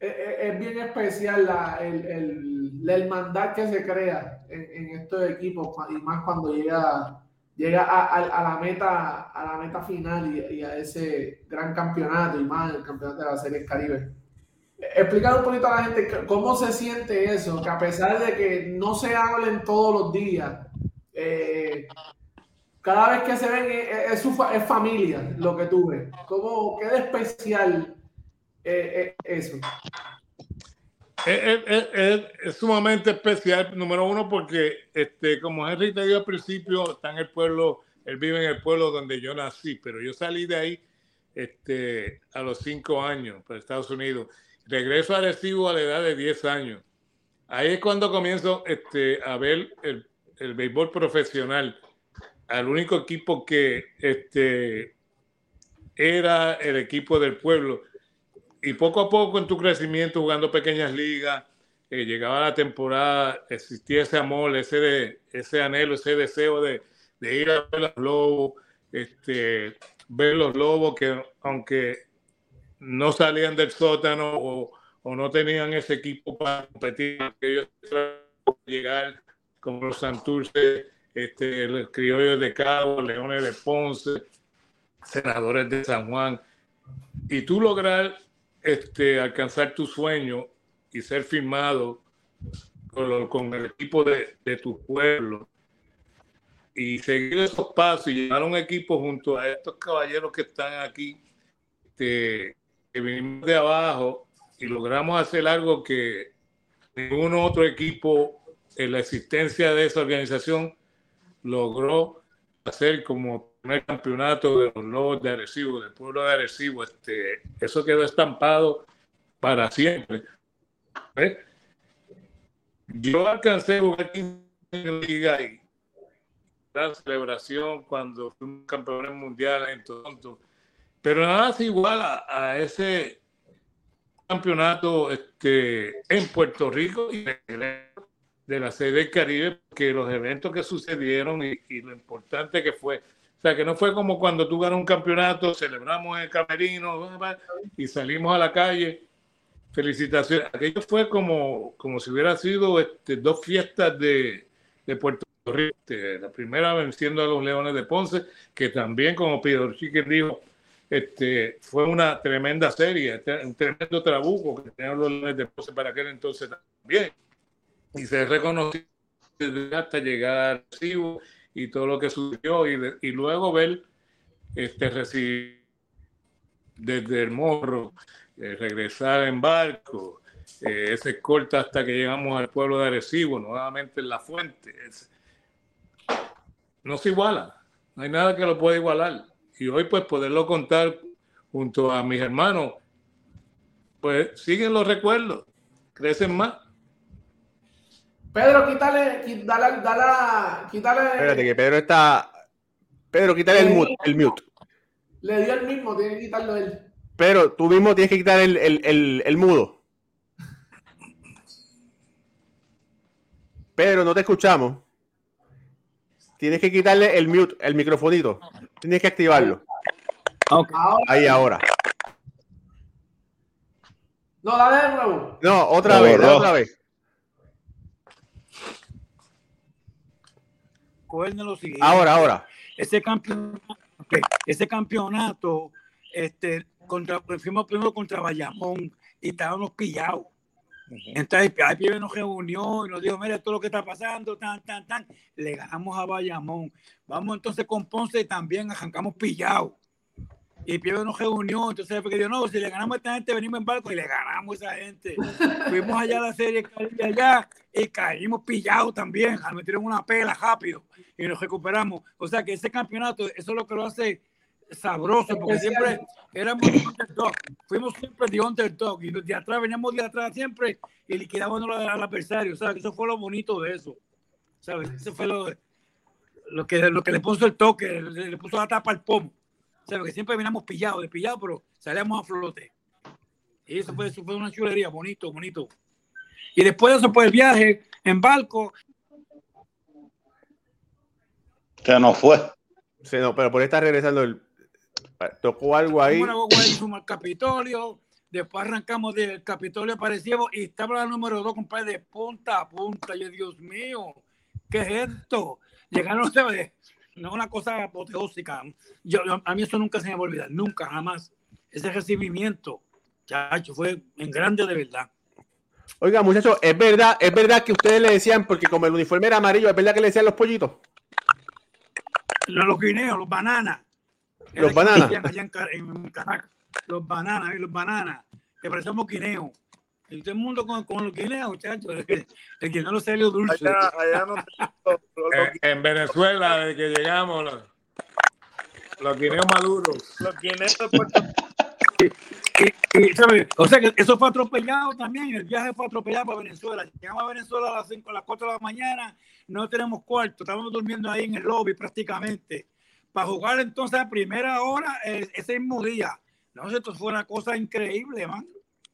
es, es- es bien especial la, el, el, la hermandad que se crea en, en estos equipos y más cuando llega, llega a, la meta, a la meta final y, a ese gran campeonato y más el campeonato de la Serie Caribe. Explícale un poquito a la gente cómo se siente eso, que a pesar de que no se hablen todos los días, eh, cada vez que se ven es, es su es familia lo que tú ves. ¿Cómo, ¿Qué especial eh, eh, eso? Es, es- es- sumamente especial, número uno, porque este, como Henry te dijo al principio, está en el pueblo, él vive en el pueblo donde yo nací, pero yo salí de ahí este, a los cinco años para Estados Unidos. Regreso a Arecibo a la edad de 10 años. Ahí es cuando comienzo este, a ver el, el béisbol profesional. Al único equipo que este, era el equipo del pueblo y poco a poco en tu crecimiento jugando pequeñas ligas, eh, llegaba la temporada, existía ese amor, ese, ese anhelo, ese deseo de, ir a ver los lobos, este, ver los lobos que aunque no salían del sótano o, o no tenían ese equipo para competir, que ellos llegar como los Santurce, este, los criollos de Cabo, Leones de Ponce, senadores de San Juan, y tú lograr este, alcanzar tu sueño y ser firmado con, el equipo de, de tu pueblo y seguir esos pasos y llevar un equipo junto a estos caballeros que están aquí, este, que vinimos de abajo y logramos hacer algo que ningún otro equipo en la existencia de esa organización logró hacer como primer campeonato de los Lobos de Arecibo, del pueblo de Arecibo. Este, eso quedó estampado para siempre. ¿Ves? Yo alcancé a jugar 15 años en liga y gran celebración cuando fuimos campeones mundiales en Toronto. Pero nada es igual a, a ese campeonato este, en Puerto Rico y de la sede del Caribe, que los eventos que sucedieron y, y lo importante que fue. O sea, que no fue como cuando tú ganas un campeonato, celebramos el camerino y salimos a la calle. Felicitaciones. Aquello fue como, como si hubiera sido este, dos fiestas de, de Puerto Rico. Este, la primera venciendo a los Leones de Ponce, que también, como Pedro Chique dijo, este, fue una tremenda serie, este, un tremendo trabuco que tenían los Leones de Ponce para aquel entonces también. Y se reconoció hasta llegar al Arecibo y todo lo que sucedió y, de- y luego ver este recibir desde el morro, eh, regresar en barco, eh, ese escolta hasta que llegamos al pueblo de Arecibo, nuevamente en la fuente. No se iguala, no hay nada que lo pueda igualar. Y hoy pues poderlo contar junto a mis hermanos, pues siguen los recuerdos, crecen más. Pedro, quítale, qui- dale, dale, quítale. Espérate, que Pedro está. Pedro, quítale el mute. El mute. Le dio el mismo, tiene que quitarlo él. Pero tú mismo tienes que quitar el, el, el, el mudo. Pedro, no te escuchamos. Tienes que quitarle el mute, el microfonito. Tienes que activarlo. Ahora, Ahí ahora. no, dale de nuevo. No, otra vez, borró. otra vez. Ahora, ahora. Ese campeonato, ese campeonato este, contra, fuimos primero contra Bayamón y estábamos pillados. Entonces, ahí Pibe nos reunió y nos dijo, mira, todo lo que está pasando, tan, tan, tan. Le ganamos a Bayamón. Vamos entonces con Ponce y también arrancamos pillados. Y Pibe nos reunió, entonces porque dijo, no, si le ganamos a esta gente, venimos en barco y le ganamos a esa gente. Fuimos allá a la serie allá y caímos pillados también, nos metieron una pela rápido y nos recuperamos. O sea que ese campeonato, eso es lo que lo hace sabroso, porque siempre éramos underdog, fuimos siempre de underdog, y de atrás veníamos de atrás siempre y liquidábamos al adversario, ¿sabes? Eso fue lo bonito de eso, ¿sabes? Eso fue lo, lo, que, lo que le puso el toque, le, puso la tapa al pomo, ¿sabes? Que siempre veníamos pillados, de pillados, pero salíamos a flote. Y eso fue, eso fue una chulería, bonito, bonito. Y después de eso, pues el viaje en barco. Que no fue. No, pero por estar regresando el, Tocó algo ahí. al Capitolio. Después arrancamos del Capitolio, aparecíamos y estaba la número dos, compadre, de punta a punta. Y Dios mío, ¿qué es esto? Llegaron ustedes, no es una cosa apoteósica. Yo, a mí eso nunca se me va a olvidar, nunca, jamás. Ese recibimiento, chacho, fue en grande de verdad. Oiga, muchachos, es verdad, es verdad que ustedes le decían, porque como el uniforme era amarillo, es verdad que le decían los pollitos. Los guineos, los bananas. Los bananas. los bananas, los bananas, que parecemos guineos. Y todo el mundo con, con los guineos, muchachos. El, el guineo serio dulce. Allá, allá no, en, Venezuela, desde que llegamos, los, los guineos maduros. Los guineos de Puerto o sea que eso fue atropellado también, el viaje fue atropellado para Venezuela. Llegamos a Venezuela a las 5, a las 4 de la mañana, no tenemos cuarto, estábamos durmiendo ahí en el lobby prácticamente para jugar entonces a primera hora ese mismo día. No, esto fue una cosa increíble, man.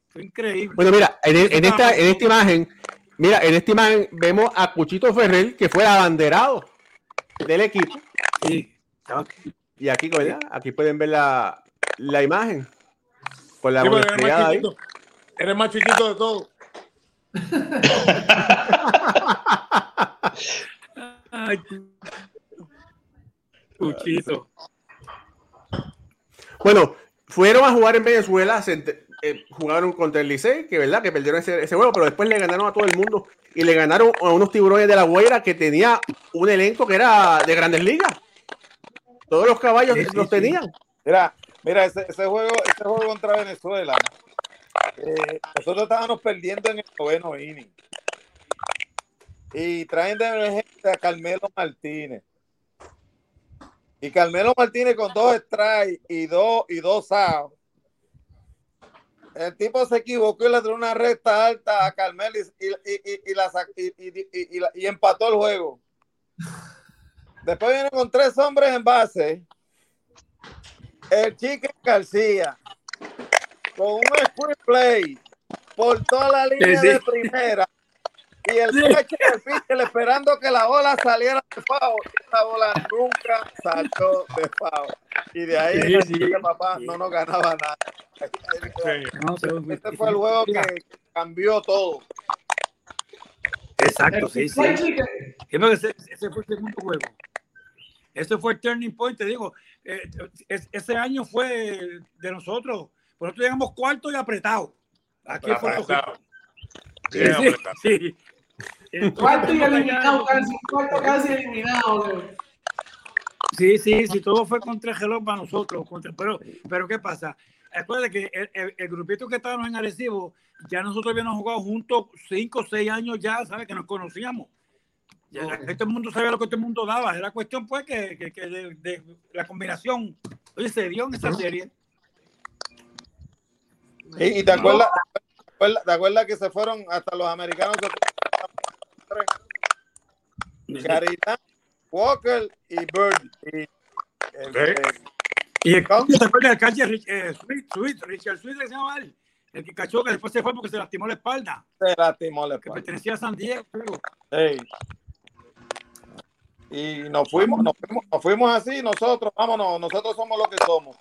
Fue increíble. Bueno, mira, en, esta, en esta imagen, mira, en esta imagen vemos a Cuchito Ferrer, que fue abanderado del equipo. Sí, y aquí, aquí pueden ver la, la imagen. Con la sí, eres, más chiquito, eres más chiquito de todo. Ay, bueno, fueron a jugar en Venezuela, eh, jugaron contra el Licey, que verdad que perdieron ese, juego, pero después le ganaron a todo el mundo y le ganaron a unos tiburones de la Guaira que tenía un elenco que era de grandes ligas. Todos los caballos los tenían. Mira, mira, ese, juego, ese juego contra Venezuela, eh, nosotros estábamos perdiendo en el noveno inning. Y traen de emergencia a Carmelo Martínez. Y Carmelo Martínez con dos strikes y dos y dos outs. El tipo se equivocó y le dio una recta alta a Carmelo y, empató el juego. Después viene con tres hombres en base. El Chique García con un sprint play por toda la línea de primera y el pitcher esperando que la bola saliera de foul. Esa bola nunca saltó de foul. Y de ahí sí, papá no nos ganaba nada. este fue el juego que cambió todo. Exacto, sí, sí. Ese, ese fue el segundo juego. Ese fue el turning point, te digo. Eh, ese año fue de nosotros. Por nosotros llegamos cuarto y apretado. Aquí en Puerto Sí, sí, sí. Cuarto y eliminado casi, cuarto casi eliminado. Sí, sí, sí, todo fue contra el gelón para nosotros. Contra, pero, pero, ¿qué pasa? Acuérdate que el, el, grupito que estábamos en Arecibo, ya nosotros habíamos jugado juntos cinco o seis años ya, ¿sabes? Que nos conocíamos. Ya, Este mundo sabía lo que este mundo daba. Era cuestión, pues, que, que, que de, de, la combinación. Oye, se dio en esa serie. ¿Y, y te, acuerdas, te, acuerdas, que se fueron hasta los americanos? Caridad, Walker y Bird. Y, este, y el ¿te acuerdas del catcher eh, Sweet, Richard Sweet se llama él? El que cachó que después se fue porque se lastimó la espalda. Se lastimó la espalda. Que pertenecía a San Diego. Hey. Y nos fuimos, nos fuimos, nos fuimos así, nosotros, vámonos, nosotros somos lo que somos.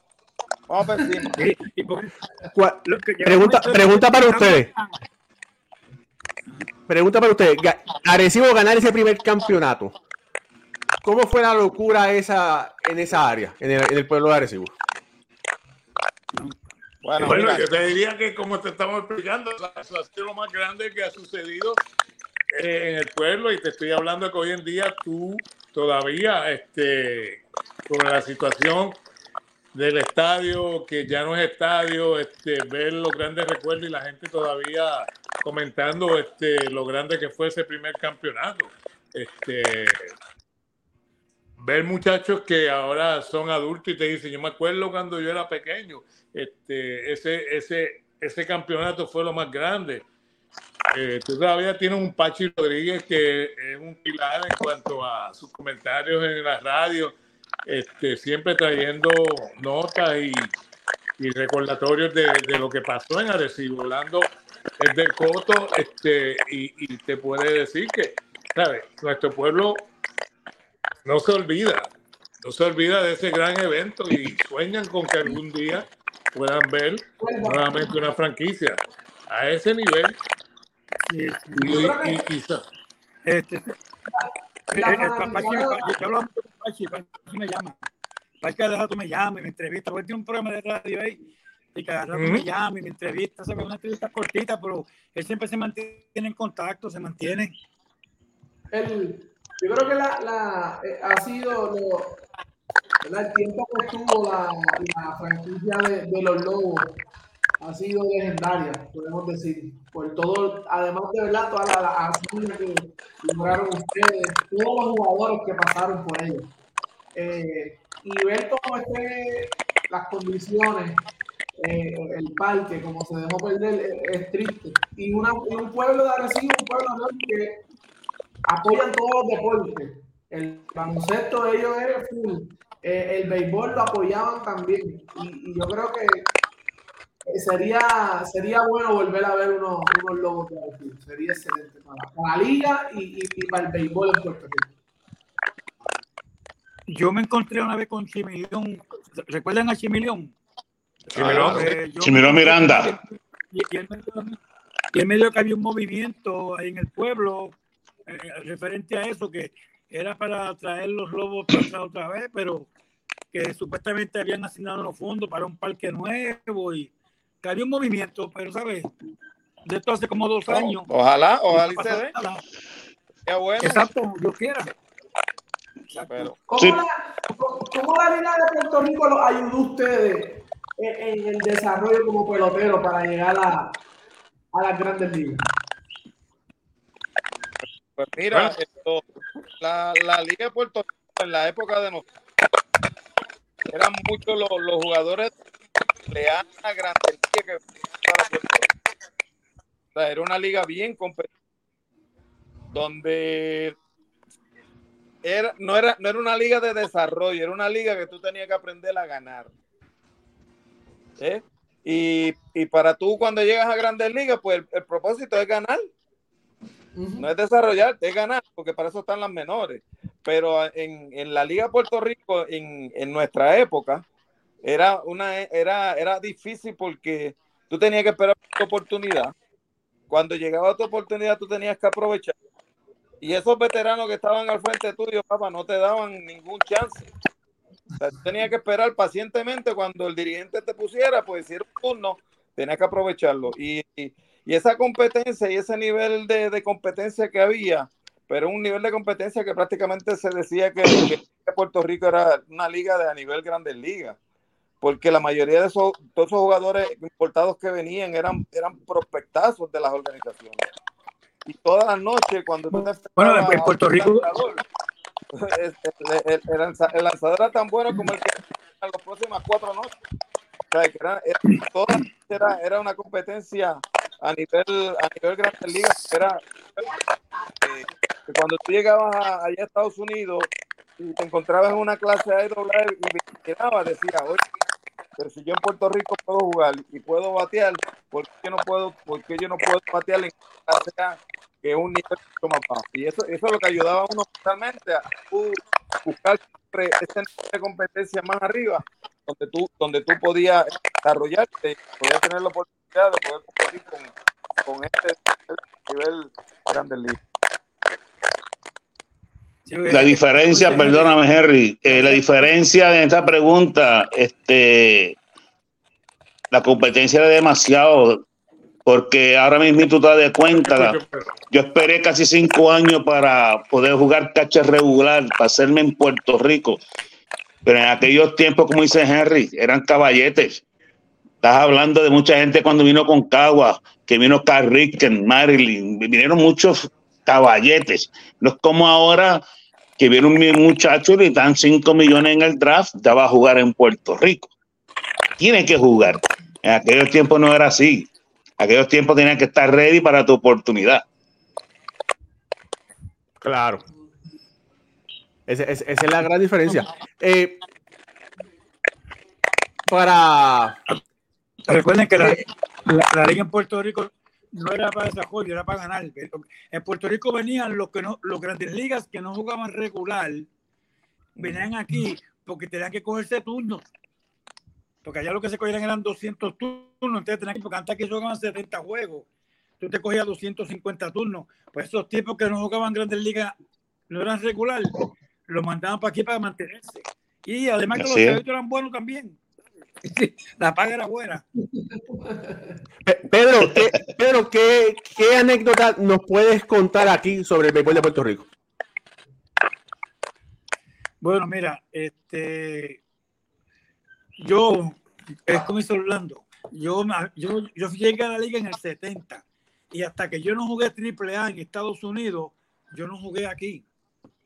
Vamos por encima. Pregunta, pregunta para ustedes. Pregunta para usted. Arecibo ganar ese primer campeonato. ¿Cómo fue la locura esa en esa área, en el, pueblo de Arecibo? Bueno, yo te diría que como te estamos explicando, eso ha sido lo más grande que ha sucedido eh, en el pueblo y te estoy hablando que hoy en día tú todavía, este, con la situación del estadio, que ya no es estadio, este, ver los grandes recuerdos y la gente todavía comentando este, lo grande que fue ese primer campeonato. Este, ver muchachos que ahora son adultos y te dicen, yo me acuerdo cuando yo era pequeño, este, ese, ese, ese campeonato fue lo más grande. Eh, tú todavía tienes un Pachi Rodríguez que es un pilar en cuanto a sus comentarios en la radio, este, siempre trayendo notas y, y recordatorios de, de, lo que pasó en Arecibo. Orlando es del Coto este, y, y te puede decir que, ¿sabes? Nuestro pueblo no se olvida, no se olvida de ese gran evento y sueñan con que algún día puedan ver nuevamente una franquicia a ese nivel. Sí, y, y, y, este, eh, eh, Pachi, yo con Pachi, Pachi me llama. Pachi cada rato me llama y me entrevista. Porque tiene un programa de radio ahí y cada rato me llama y me entrevista. ¿sabes? Una entrevista cortita, pero él siempre se mantiene en contacto, se mantiene. El, yo creo que la, la eh, ha sido lo, el tiempo que estuvo la, la franquicia de, de, los Lobos ha sido legendaria, podemos decir, por todo, además de verdad, toda la, la que lograron ustedes, todos los jugadores que pasaron por ellos. Eh, y ver cómo esté las condiciones, eh, el parque, como se dejó perder, es, es triste. Y, una, y, un pueblo de Arecibo, un pueblo que apoyan todos los deportes. El baloncesto de ellos es full. Eh, el béisbol lo apoyaban también. Y, y, yo creo que sería, sería bueno volver a ver unos, unos logos de Arecibo. Sería excelente para, para la liga y, y, y, para el béisbol en Puerto Rico. Yo me encontré una vez con Chimilión. ¿Recuerdan a Chimilión? Chimilión, eh, Chimilión Miranda. Y, y, él me, y él me dijo que había un movimiento ahí en el pueblo eh, referente a eso, que era para traer los lobos para otra vez, pero que supuestamente habían asignado los fondos para un parque nuevo y que había un movimiento, pero ¿sabes? De esto hace como dos años. Oh, ojalá, ojalá y se dé. Qué bueno. Exacto, yo quiera. Pero, ¿Cómo, sí. la, ¿Cómo, la Liga de Puerto Rico los ayudó a ustedes en, en, el desarrollo como pelotero para llegar a, a las grandes ligas? Pues mira, esto, la, la, Liga de Puerto Rico en la época de nosotros eran muchos los, los jugadores de la grande liga que para Puerto Rico. O sea, era una liga bien competitiva donde era, no, era, no era una liga de desarrollo, era una liga que tú tenías que aprender a ganar. ¿Eh? Y, y, para tú cuando llegas a grandes ligas, pues el, el propósito es ganar. No es desarrollar, es ganar, porque para eso están las menores. Pero en, en la Liga Puerto Rico, en, en, nuestra época, era, una, era, era difícil porque tú tenías que esperar tu oportunidad. Cuando llegaba tu oportunidad, tú tenías que aprovechar. Y esos veteranos que estaban al frente tuyo, papá, no te daban ningún chance. Tenías que esperar pacientemente cuando el dirigente te pusiera, pues si era un turno, tenías que aprovecharlo. Y, y y esa competencia y ese nivel de, de, competencia que había, pero un nivel de competencia que prácticamente se decía que, que Puerto Rico era una liga de a nivel grandes ligas, porque la mayoría de esos, todos esos jugadores importados que venían eran, eran prospectazos de las organizaciones. Y todas las noches, cuando tú bueno, en Puerto Rico, el, el, el, lanzador era tan bueno como el que en las próximas cuatro noches. O sea, que era, era, era, era una competencia a nivel, a nivel Grandes Ligas era eh, que cuando tú llegabas a, allá a Estados Unidos y te encontrabas en una clase de AWL y quedaba, decía, oye, pero si yo en Puerto Rico puedo jugar y puedo batear, ¿por qué yo no puedo, por qué yo no puedo batear en clase A, que es un nivel mucho más bajo? Y eso, eso es lo que ayudaba a uno totalmente a buscar siempre ese nivel de competencia más arriba, donde tú, donde tú podías desarrollarte, podías tener la oportunidad de poder competir con, con este nivel grande liga. La diferencia, perdóname Henry, eh, la diferencia en esta pregunta, este, la competencia era demasiado, porque ahora mismo tú te das cuenta, yo esperé casi cinco años para poder jugar cacha regular, para hacerme en Puerto Rico, pero en aquellos tiempos, como dice Henry, eran caballetes. Estás hablando de mucha gente cuando vino con Cagua, que vino Carl Ricken, Marilyn, vinieron muchos caballetes. No es como ahora que viene un muchacho y le dan 5 millones en el draft, ya va a jugar en Puerto Rico. Tiene que jugar. En aquellos tiempos no era así. En aquellos tiempos tenías que estar ready para tu oportunidad. Claro. Esa, es la gran diferencia. Eh, para. Recuerden que la, la, liga en Puerto Rico no era para desarrollo, era para ganar. En Puerto Rico venían los que no, los grandes ligas que no jugaban regular, venían aquí porque tenían que cogerse turnos. Porque allá lo que se cogían eran 200 turnos, entonces tenían que, porque antes que jugaban 70 juegos, tú te cogías 250 turnos. Pues esos tipos que no jugaban grandes ligas no eran regular, los mandaban para aquí para mantenerse. Y además que los servicios eran buenos también. La paga era buena. Pedro, ¿qué, Pedro ¿qué, ¿qué, anécdota nos puedes contar aquí sobre el béisbol de Puerto Rico? Bueno, mira, este, yo, es como hizo Orlando, yo, yo, yo llegué a la liga en el 70 y hasta que yo no jugué triple A en Estados Unidos, yo no jugué aquí.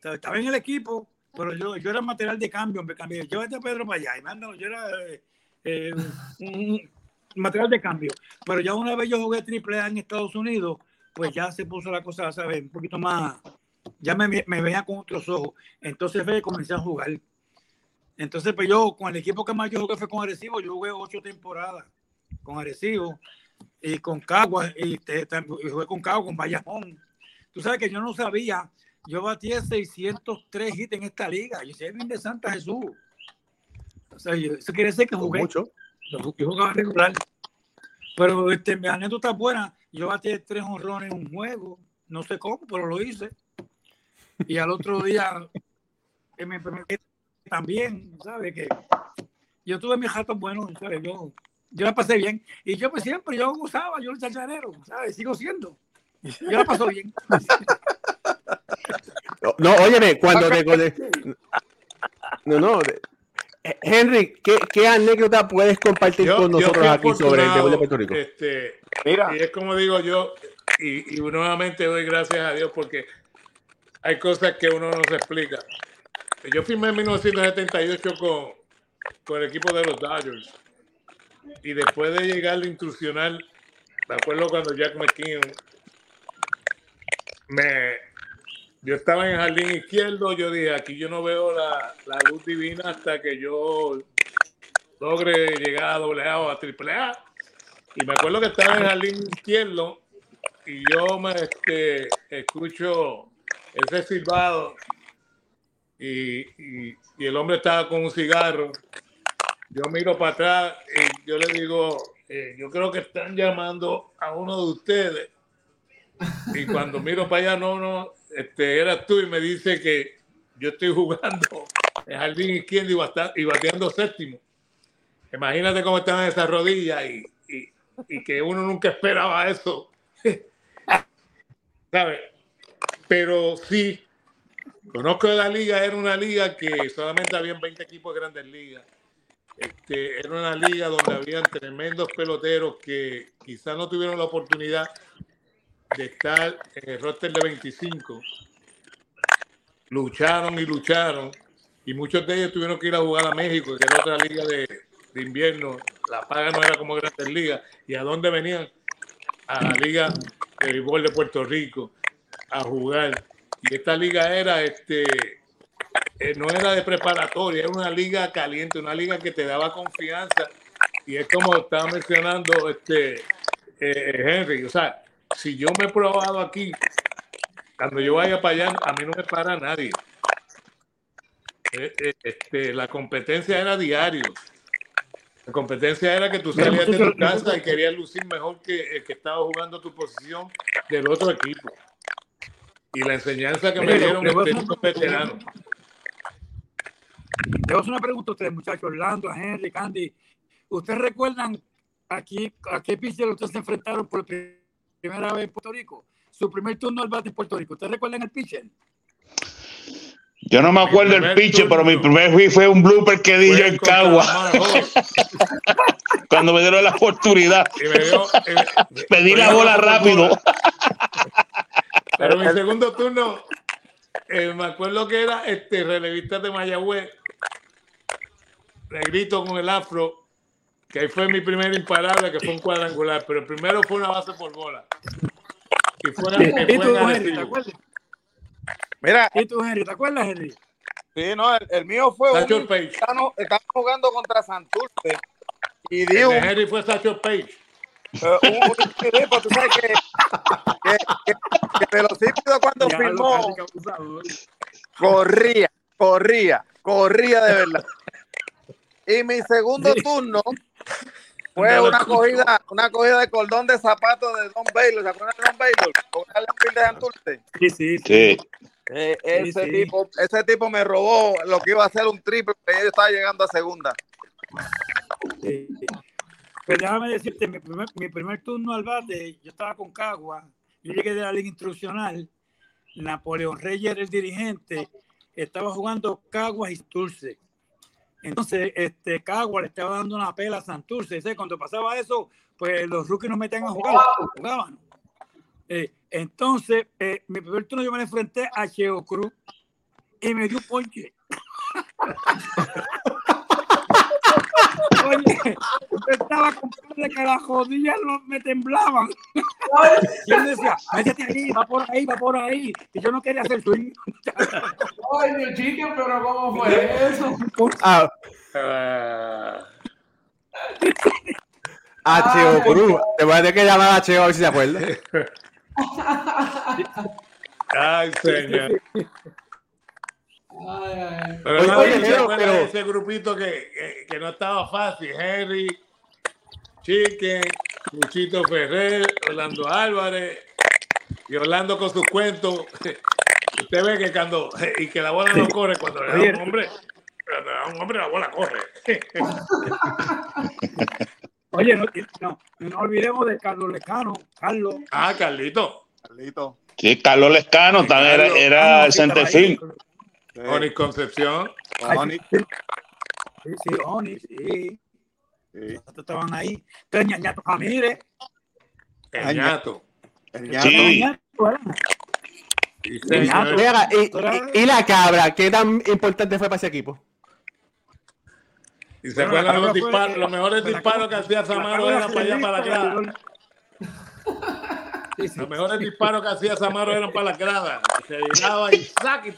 estaba en el equipo, pero yo, yo era material de cambio, me cambié. Llévate a Pedro para allá y mándalo. Yo era eh, eh, material de cambio. Pero ya una vez yo jugué triple A en Estados Unidos, pues ya se puso la cosa, ¿sabes? Un poquito más, ya me, me veía con otros ojos. Entonces fue, comencé a jugar. Entonces, pues yo, con el equipo que más yo jugué fue con Arecibo, yo jugué ocho temporadas con Arecibo y con Cagua, y, jugué con Cagua, con Bayamón. Tú sabes que yo no sabía, yo batí 603 hits en esta liga, yo soy bien de Santa Jesús. O sea, eso quiere decir que jugué. Mucho. Yo jugaba regular. Pero este, mi anécdota buena. Yo batí tres honrones en un juego. No sé cómo, pero lo hice. Y al otro día me permití también, ¿sabes? Que yo tuve mis jatos buenos, ¿sabes? Yo, yo la pasé bien. Y yo pues siempre, yo gustaba, yo el chachanero, ¿sabes? Sigo siendo. Yo la paso bien. No, óyeme, cuando te... No, no, Henry, ¿qué, ¿qué, anécdota puedes compartir con nosotros aquí sobre el de Puerto Rico? Este, Mira. Y es como digo yo, y, y, nuevamente doy gracias a Dios porque hay cosas que uno no se explica. Yo firmé en 1978 con, con el equipo de los Dodgers. Y después de llegar al intrusional, me acuerdo cuando Jack McKeon me, yo estaba en el jardín izquierdo, yo dije, aquí yo no veo la, la luz divina hasta que yo logre llegar a doble A o a triple A. Y me acuerdo que estaba en el jardín izquierdo y yo me este, escucho ese silbado y, y, el hombre estaba con un cigarro. Yo miro para atrás y yo le digo, eh, yo creo que están llamando a uno de ustedes. Y cuando miro para allá, no, no, este, eras tú y me dice que yo estoy jugando en jardín izquierdo y, bateando séptimo. Imagínate cómo estaban esas rodillas y, y, que uno nunca esperaba eso. ¿Sabes? Pero sí, conozco de la liga, era una liga que solamente habían 20 equipos de grandes ligas. Este, era una liga donde habían tremendos peloteros que quizás no tuvieron la oportunidad de estar en el roster de 25, lucharon y lucharon, y muchos de ellos tuvieron que ir a jugar a México, que era otra liga de, invierno, la paga no era como Grandes Ligas, y a dónde venían? A la liga de béisbol de Puerto Rico a jugar. Y esta liga era, este, eh, no era de preparatoria, era una liga caliente, una liga que te daba confianza. Y es como estaba mencionando este eh, Henry, o sea, si yo me he probado aquí, cuando yo vaya para allá, a mí no me para nadie. Eh, eh, este, la competencia era diario. La competencia era que tú salías de tu casa y querías lucir mejor que el que estaba jugando tu posición del otro equipo. Y la enseñanza que me dieron estos veteranos. Le hacer una pregunta a ustedes, muchachos, Orlando, a Henry, Candy. ¿Ustedes recuerdan aquí, ¿a qué pitcher ustedes se enfrentaron por primera vez en Puerto Rico? Su primer turno al bate en Puerto Rico. ¿Ustedes recuerdan el pitcher? Yo no me acuerdo del pitcher, pero mi primer hit fue un blooper que di yo en Cagua. Cuando me dieron la oportunidad. Y me dio, Pedí la bola rápido. Pero mi segundo turno, eh, me acuerdo que era este relevista de Mayagüez, negrito con el afro, que ahí fue mi primer imparable, que fue un cuadrangular, pero el primero fue una base por bola. Y fue, sí, que fue ¿te acuerdas? Mira. ¿Y tú, Henry? ¿Te acuerdas, Henry? Sí, no, el, mío fue Sacho un, Page. Estamos, jugando contra Santurce. Y digo, el de Henry fue Sacho Page. Uh, un, un, pues, tú sabes que, que, que, que Velocípedo cuando ya filmó corría, corría, corría de verdad. Y mi segundo turno fue una cogida, una cogida de cordón de zapatos de Don Baylor. ¿Se acuerdan de Don Baylor? Con el de Santurce. Sí, sí, sí. Eh, ese, Tipo, ese tipo me robó lo que iba a ser un triple, pero yo estaba llegando a segunda. Sí. Pero déjame decirte, mi primer, mi primer turno al bate, yo estaba con Cagua, yo llegué de la liga instruccional, Napoleón Reyes era el dirigente, estaba jugando Cagua y Santurce. Entonces, este Cagua le estaba dando una pela a Santurce. Cuando pasaba eso, pues los rookies no metían a jugar, jugaban. Eh, entonces, eh, mi primer turno yo me enfrenté a Cheo Cruz y me dio ponche. Oye, yo estaba comprando que las rodillas me temblaban. Y él decía, métete ahí, va por ahí, va por ahí. Y yo no quería hacer swing. Ay, mi chico, pero ¿cómo fue eso? Ah. A Cheo Cruz. Te voy a tener que llamar a Cheo a ver si se acuerda. Ay, señor. Pero oye, ese grupito que, que, no estaba fácil. Henry, Chicken, Luchito Ferrer, Orlando Álvarez y Orlando con sus cuentos. Usted ve que cuando y que la bola no corre cuando le da un hombre, cuando le da un hombre la bola corre. Oye, no, no, no olvidemos de Carlos Lecano. Carlos. Ah, Carlito. Carlito. Sí, Carlos Lescano también era, era el centerfield. Oni Concepción. Oni. Sí, sí, Oni, sí. sí. Estaban ahí. Pero Ñañato Ramírez. El ñato. El ñato. Sí. Y, y, y, la cabra, ¿qué tan importante fue para ese equipo? Y se acuerdan los disparos, los mejores disparos que hacía Samaro eran para allá, para la grada. Los mejores disparos que hacía Samaro eran para la grada. Se llegaba y saque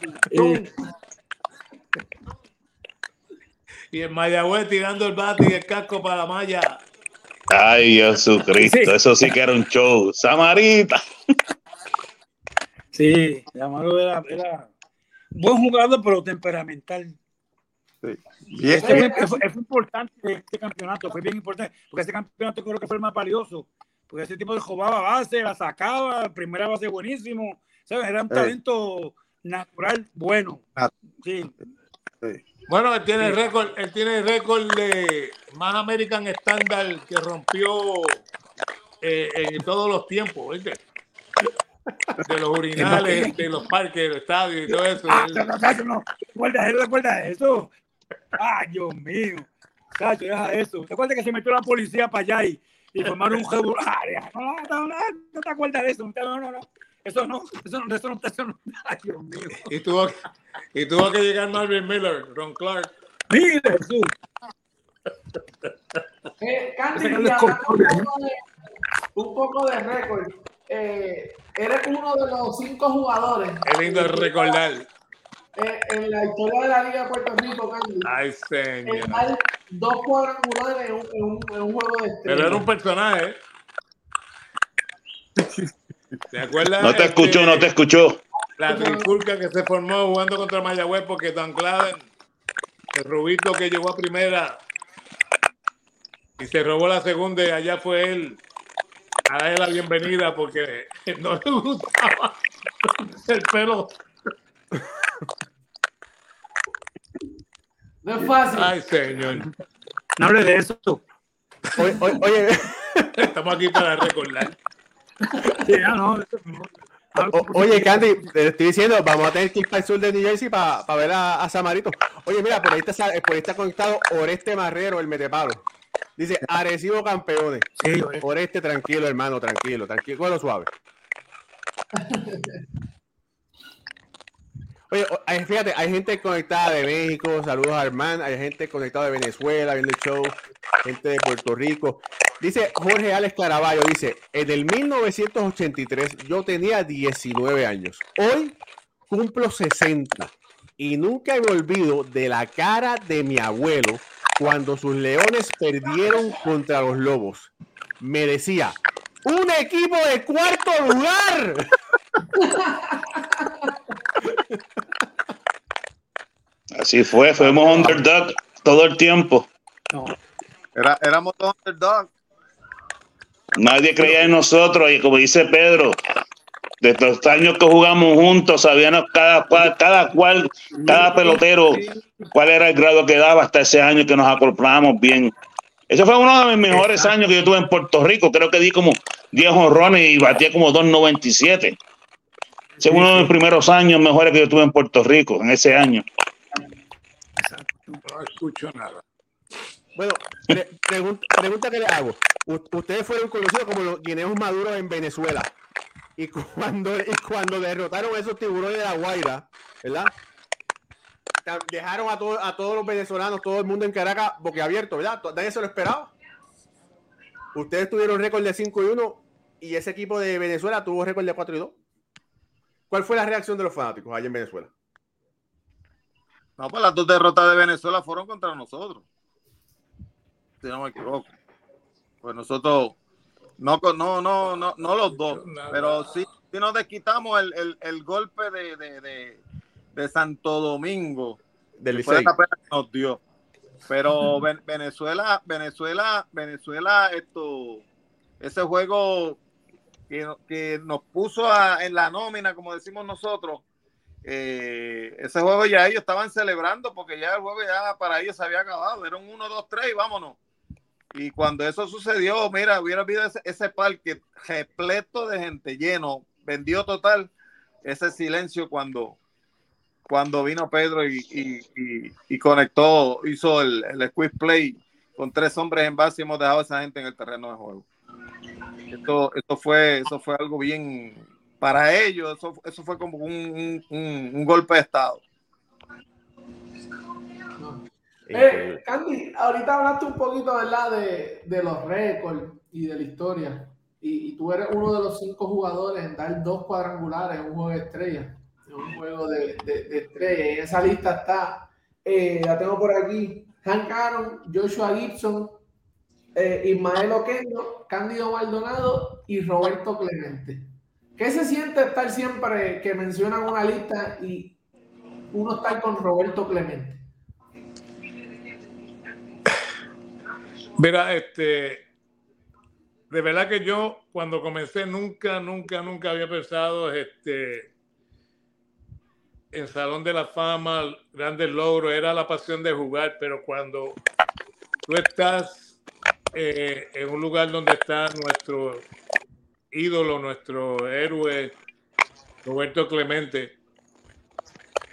Y el Mayagüez tirando el bate y el casco para la malla. Ay, Jesucristo, eso sí que era un show. Samarita. Sí, Samaro era, era buen jugador, pero temperamental. Y este, fue, importante este campeonato, fue bien importante, porque este campeonato creo que fue el más valioso, porque ese tipo de jugaba base, la sacaba, primera base buenísimo, ¿sabes? Era un talento natural bueno. Sí. Bueno, él tiene el récord, él tiene el récord de más American Standard que rompió eh, en todos los tiempos, ¿viste? De los urinales, de los parques, de los estadios y todo eso. Ah, no, no, no, recuerda, recuerda eso. Ay, Dios mío. Cacho, deja eso. ¿Te acuerdas que se metió la policía para allá y, y formaron un jebulario? No, no, no, no, te acuerdas de eso. No, no, no. Eso no, eso no, eso no, eso no. Ay, Dios mío. Y tuvo, y tuvo que llegar Marvin Miller, Ron Clark. Mire, Jesús. Eh, Candy, un, poco de, un poco de récord. Eh, eres uno de los cinco jugadores. Es lindo recordar eh, en la historia de la Liga de Puerto Rico, Candy. Ay, señor. Dos cuadrangulares en un, en, un, en un, juego de estrellas. Pero era un personaje. ¿Te acuerdas? No te escuchó, no te escuchó. La trifulca que se formó jugando contra Mayagüez porque Dan Claden, el rubito que llegó a primera y se robó la segunda y allá fue él a darle la bienvenida porque no le gustaba el pelo no es fácil. Ay, señor. No hable de eso. Oye, oye, oye, Estamos aquí para recordar. Sí, no, eso es mejor. O- por oye. Candy, te estoy diciendo, vamos a tener que ir para el sur de New Jersey para ver a, a Samarito. Oye, mira, por ahí, está, por ahí está conectado Oreste Marrero, el metepalo. Dice, Arecibo campeones. Sí. Oreste, tranquilo, hermano, tranquilo, tranquilo, bueno, suave. Oye, fíjate, hay gente conectada de México, saludos a Armán, hay gente conectada de Venezuela, viendo el show, gente de Puerto Rico. Dice Jorge Alex Caraballo, dice, en el 1983 yo tenía 19 años, hoy cumplo 60 y nunca me olvido de la cara de mi abuelo cuando sus leones perdieron contra los lobos. Me decía, un equipo de cuarto lugar. Así fue, fuimos underdog todo el tiempo. No, Era, éramos dos underdogs. Nadie creía en nosotros y como dice Pedro, de los años que jugamos juntos, sabíamos cada cual, cada cual, cada pelotero, cuál era el grado que daba hasta ese año que nos acoplamos bien. Ese fue uno de mis mejores años que yo tuve en Puerto Rico. Creo que di como 10 honrones y batía como 2.97. Ese es uno de mis primeros años mejores que yo tuve en Puerto Rico, en ese año. No escucho nada. Bueno, pre- pregun- pregunta que le hago. Ustedes fueron conocidos como los guineos maduros en Venezuela. Y cuando, y cuando derrotaron a esos tiburones de la Guaira, ¿verdad? Dejaron a, todo- a todos los venezolanos, todo el mundo en Caracas, boquiabierto, ¿verdad? Nadie se lo esperaba. Ustedes tuvieron récord de 5 y 1 y ese equipo de Venezuela tuvo récord de 4 y 2. ¿Cuál fue la reacción de los fanáticos allá en Venezuela? No, pues las dos derrotas de Venezuela fueron contra nosotros. Si no me equivoco. Pues nosotros, no, con- no, no, no, no los dos, pero sí, sí nos desquitamos el, el, el golpe de, de, de, de Santo Domingo. Del que fue Licey. la pena que nos dio. Pero Ven- Venezuela, Venezuela, Venezuela, esto, ese juego que, que nos puso a- en la nómina, como decimos nosotros, eh, ese juego ya ellos estaban celebrando porque ya el juego ya para ellos se había acabado. Era un 1, 2, 3 y vámonos. Y cuando eso sucedió, mira, hubiera habido ese, ese parque repleto de gente lleno, vendió total ese silencio cuando, cuando vino Pedro y, y- conectó, hizo el, el squeeze play con tres hombres en base y hemos dejado a esa gente en el terreno de juego. Esto, esto fue, eso fue algo bien para ellos, eso, eso fue como un, un- golpe de estado. Eh, Candy, ahorita hablaste un poquito, ¿verdad? De, de los récords y de la historia. Y, y tú eres uno de los cinco jugadores en dar dos cuadrangulares en un juego de estrella. En un juego de, de, de estrella. Y esa lista está, eh, la tengo por aquí, Hank Aaron, Joshua Gibson, eh, Ismael Oquendo, Cándido Maldonado y Roberto Clemente. ¿Qué se siente estar siempre que mencionan una lista y uno estar con Roberto Clemente? Mira, este, de verdad que yo cuando comencé nunca, nunca, nunca había pensado este, en Salón de la Fama, grandes logros, era la pasión de jugar, pero cuando tú estás eh, en un lugar donde está nuestro ídolo, nuestro héroe, Roberto Clemente,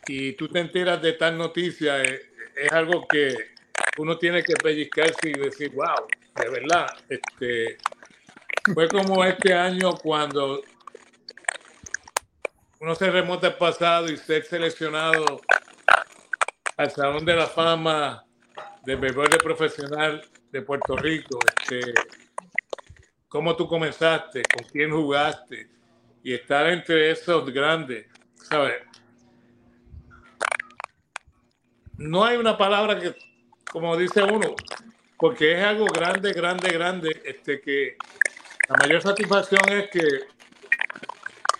y tú te enteras de tal noticia, eh, es algo que uno tiene que pellizcarse y decir, wow, de verdad, este, fue como este año cuando uno se remonta al pasado y ser seleccionado al Salón de la Fama del béisbol profesional de Puerto Rico, este, cómo tú comenzaste, con quién jugaste y estar entre esos grandes, ¿sabes? No hay una palabra que, como dice uno, porque es algo grande, grande, grande, este que la mayor satisfacción es que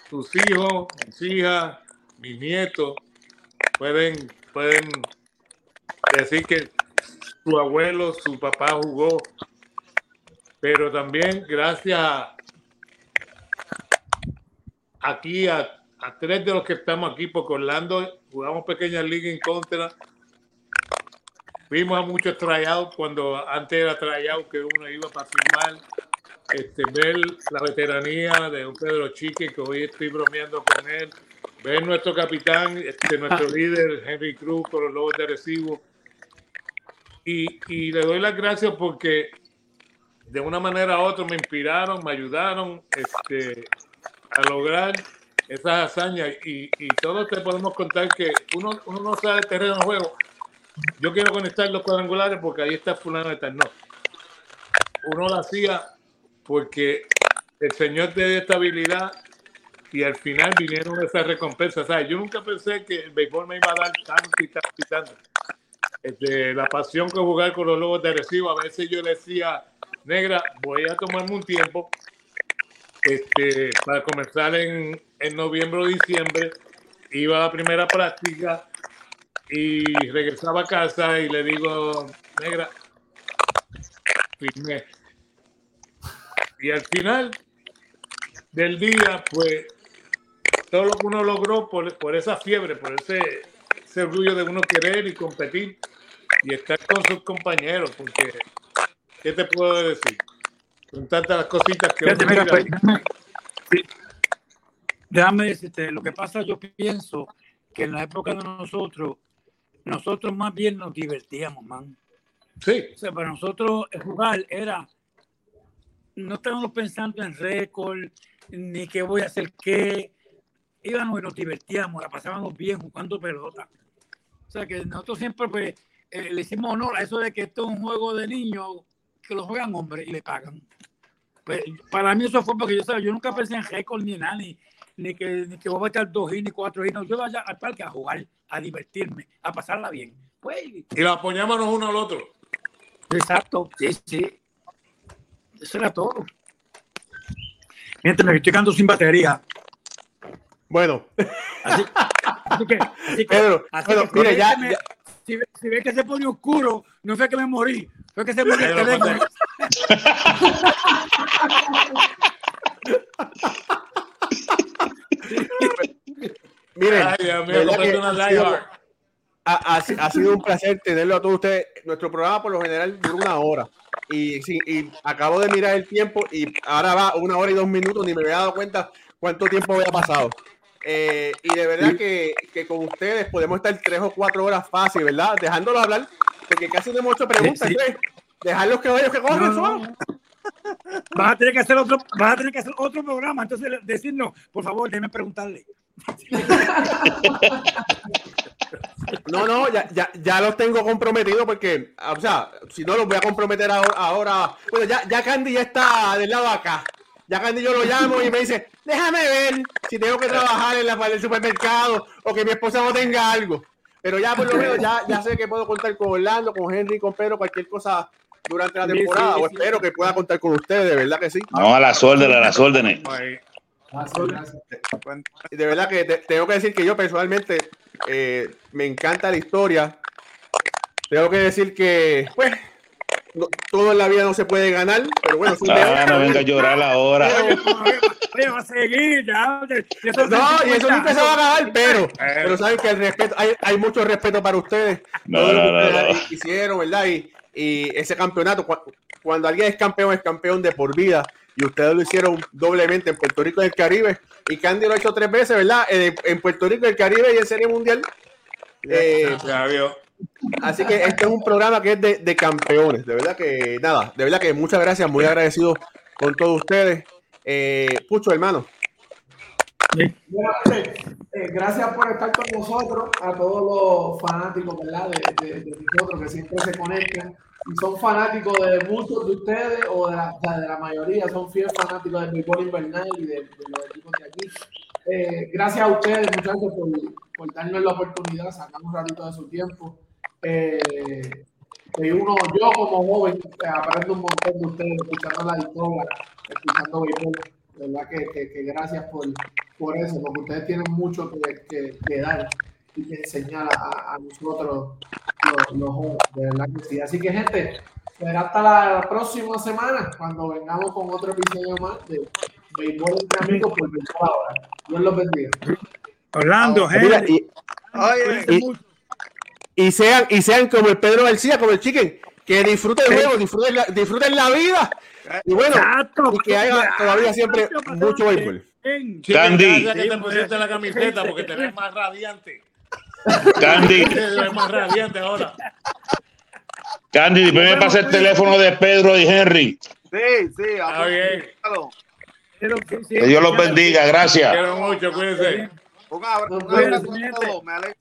tus hijos, mis hijas, mis nietos pueden, pueden decir que su abuelo, su papá jugó, pero también gracias a- aquí a, a tres de los que estamos aquí, porque Orlando jugamos pequeñas ligas en contra, Vimos a muchos tryouts cuando antes era tryout que uno iba para firmar. Este, ver la veteranía de un Pedro Chique, que hoy estoy bromeando con él. Ver nuestro capitán, este, nuestro líder, Henry Cruz, con los Lobos de Recibo. Y, y le doy las gracias porque de una manera u otra me inspiraron, me ayudaron este, a lograr esas hazañas. Y, y todos te podemos contar que uno, uno no sabe el terreno de juego. Yo quiero conectar los cuadrangulares porque ahí está fulano de tal. No. Uno lo hacía porque el Señor te dio estabilidad y al final vinieron esas recompensas. ¿sabes? Yo nunca pensé que el béisbol me iba a dar tanto y tanto y tanto. Este, la pasión que jugar con los lobos de recibo, a veces yo le decía, negra, voy a tomarme un tiempo este, para comenzar en, en noviembre o diciembre. Iba a la primera práctica y regresaba a casa y le digo, negra, firmé. Y al final del día, pues, todo lo que uno logró por, por esa fiebre, por ese, ese orgullo de uno querer y competir y estar con sus compañeros, porque, ¿qué te puedo decir? Con tantas las cositas que Fíjate, mira, pues, sí. Déjame decirte, lo que pasa, yo pienso que en la época de nosotros, nosotros más bien nos divertíamos, man. Sí, O sea, para nosotros jugar era, no estábamos pensando en récord, ni qué voy a hacer qué. Íbamos y nos divertíamos, la pasábamos bien jugando pelota. O sea, que nosotros siempre pues, eh, le hicimos honor a eso de que esto es un juego de niños que lo juegan hombres y le pagan. Pues, para mí eso fue porque yo, ¿sabes? yo nunca pensé en récord ni nada, ni, ni que, ni que voy a echar dos hits ni cuatro hits. No, yo vaya al parque a jugar, a divertirme, a pasarla bien. Pues, y la apoyábamos uno al otro. Exacto, sí, sí. Eso era todo. Mientras me estoy quedando sin batería. Bueno, Así, así que, así que, Pedro, así Pedro, que mire, ya, ya- Si, ve- si ves que se pone oscuro, no fue que me morí, fue que se murió el teléfono. miren, Ay, Dios mío, ¿verdad comprate que una ha sido- ha, ha- ha sido un placer tenerlo a todos ustedes. Nuestro programa por lo general dura una hora. Y, sí, y acabo de mirar el tiempo y ahora va una hora y dos minutos, ni me había dado cuenta cuánto tiempo había pasado. Eh, y de verdad que, que con ustedes podemos estar tres o cuatro horas fácil, ¿verdad? Dejándolos hablar, porque casi no hemos hecho preguntas. Sí, sí. dejarlos que vayan, que corren No. Vas a tener que hacer otro, vas a tener que hacer otro programa. Entonces decirnos, por favor, déjeme preguntarle. No, no, ya, ya, ya los tengo comprometidos porque, o sea, si no los voy a comprometer ahora. ahora bueno, ya, ya Candy ya está del lado de acá. Ya Candy yo lo llamo y me dice, déjame ver si tengo que trabajar en la parte del supermercado o que mi esposa no tenga algo. Pero ya por lo menos ya, ya sé que puedo contar con Orlando, con Henry, con Pedro, cualquier cosa durante la Sí, temporada. sí, o espero que pueda contar con ustedes, de verdad que sí. No, a las órdenes, a las órdenes. De verdad que te- tengo que decir que yo personalmente eh, me encanta la historia. Tengo que decir que, pues, no- todo en la vida no se puede ganar, pero bueno, es un Ah, no venga a llorar ahora. Oye, oye, oye, va a seguir, ya. y eso- No, y eso nunca se va a ganar, pero, Eh. pero saben que el respeto, hay, hay mucho respeto para ustedes. No, todo lo que no, ustedes no. hicieron, ¿verdad? Y, y ese campeonato, cu- cuando alguien es campeón, es campeón de por vida. Y ustedes lo hicieron doblemente en Puerto Rico y el Caribe. Y Candy lo ha hecho tres veces, ¿verdad? En, en Puerto Rico, el Caribe y en Serie Mundial. Eh, ya vio. Así que este es un programa que es de, de campeones. De verdad que nada, de verdad que muchas gracias, muy agradecido con todos ustedes. Eh, Pucho, hermano. Bueno, eh, eh, gracias por estar con nosotros, a todos los fanáticos ¿verdad? De, de- de nosotros que siempre se conectan y son fanáticos de muchos de ustedes o de la, de la mayoría, son fieles fanáticos del béisbol invernal y de, de los equipos de aquí. Eh, gracias a ustedes, muchachos, por, por darnos la oportunidad, sacar un ratito de su tiempo. Eh, uno, yo como joven, eh, aprendo un montón de ustedes, escuchando la historia, escuchando béisbol. De verdad que, que- que gracias por, por eso, porque ustedes tienen mucho que, que- que dar y que enseñar a, a nosotros los, los jóvenes, de verdad que sí. Así que, gente, será hasta la próxima semana cuando vengamos con otro episodio más de Béisbol entre Amigos por Béisbol Ahora. Dios los bendiga. Orlando, Henry, y, sean, y sean como el Pedro García, como el Chicken, que disfruten el juego, disfruten la, disfruten la vida. Y bueno, Exacto. y que haya todavía siempre mucho béisbol. Candy. que te pusiste la camiseta porque te ves más radiante. Candy, Te ves más radiante ahora. Candy, después me pasa el teléfono de Pedro y Henry. Sí, sí. Está bien. Que Dios los bendiga, gracias. Quiero mucho, cuídense. Un abrazo, un abrazo a todos. Me alegro.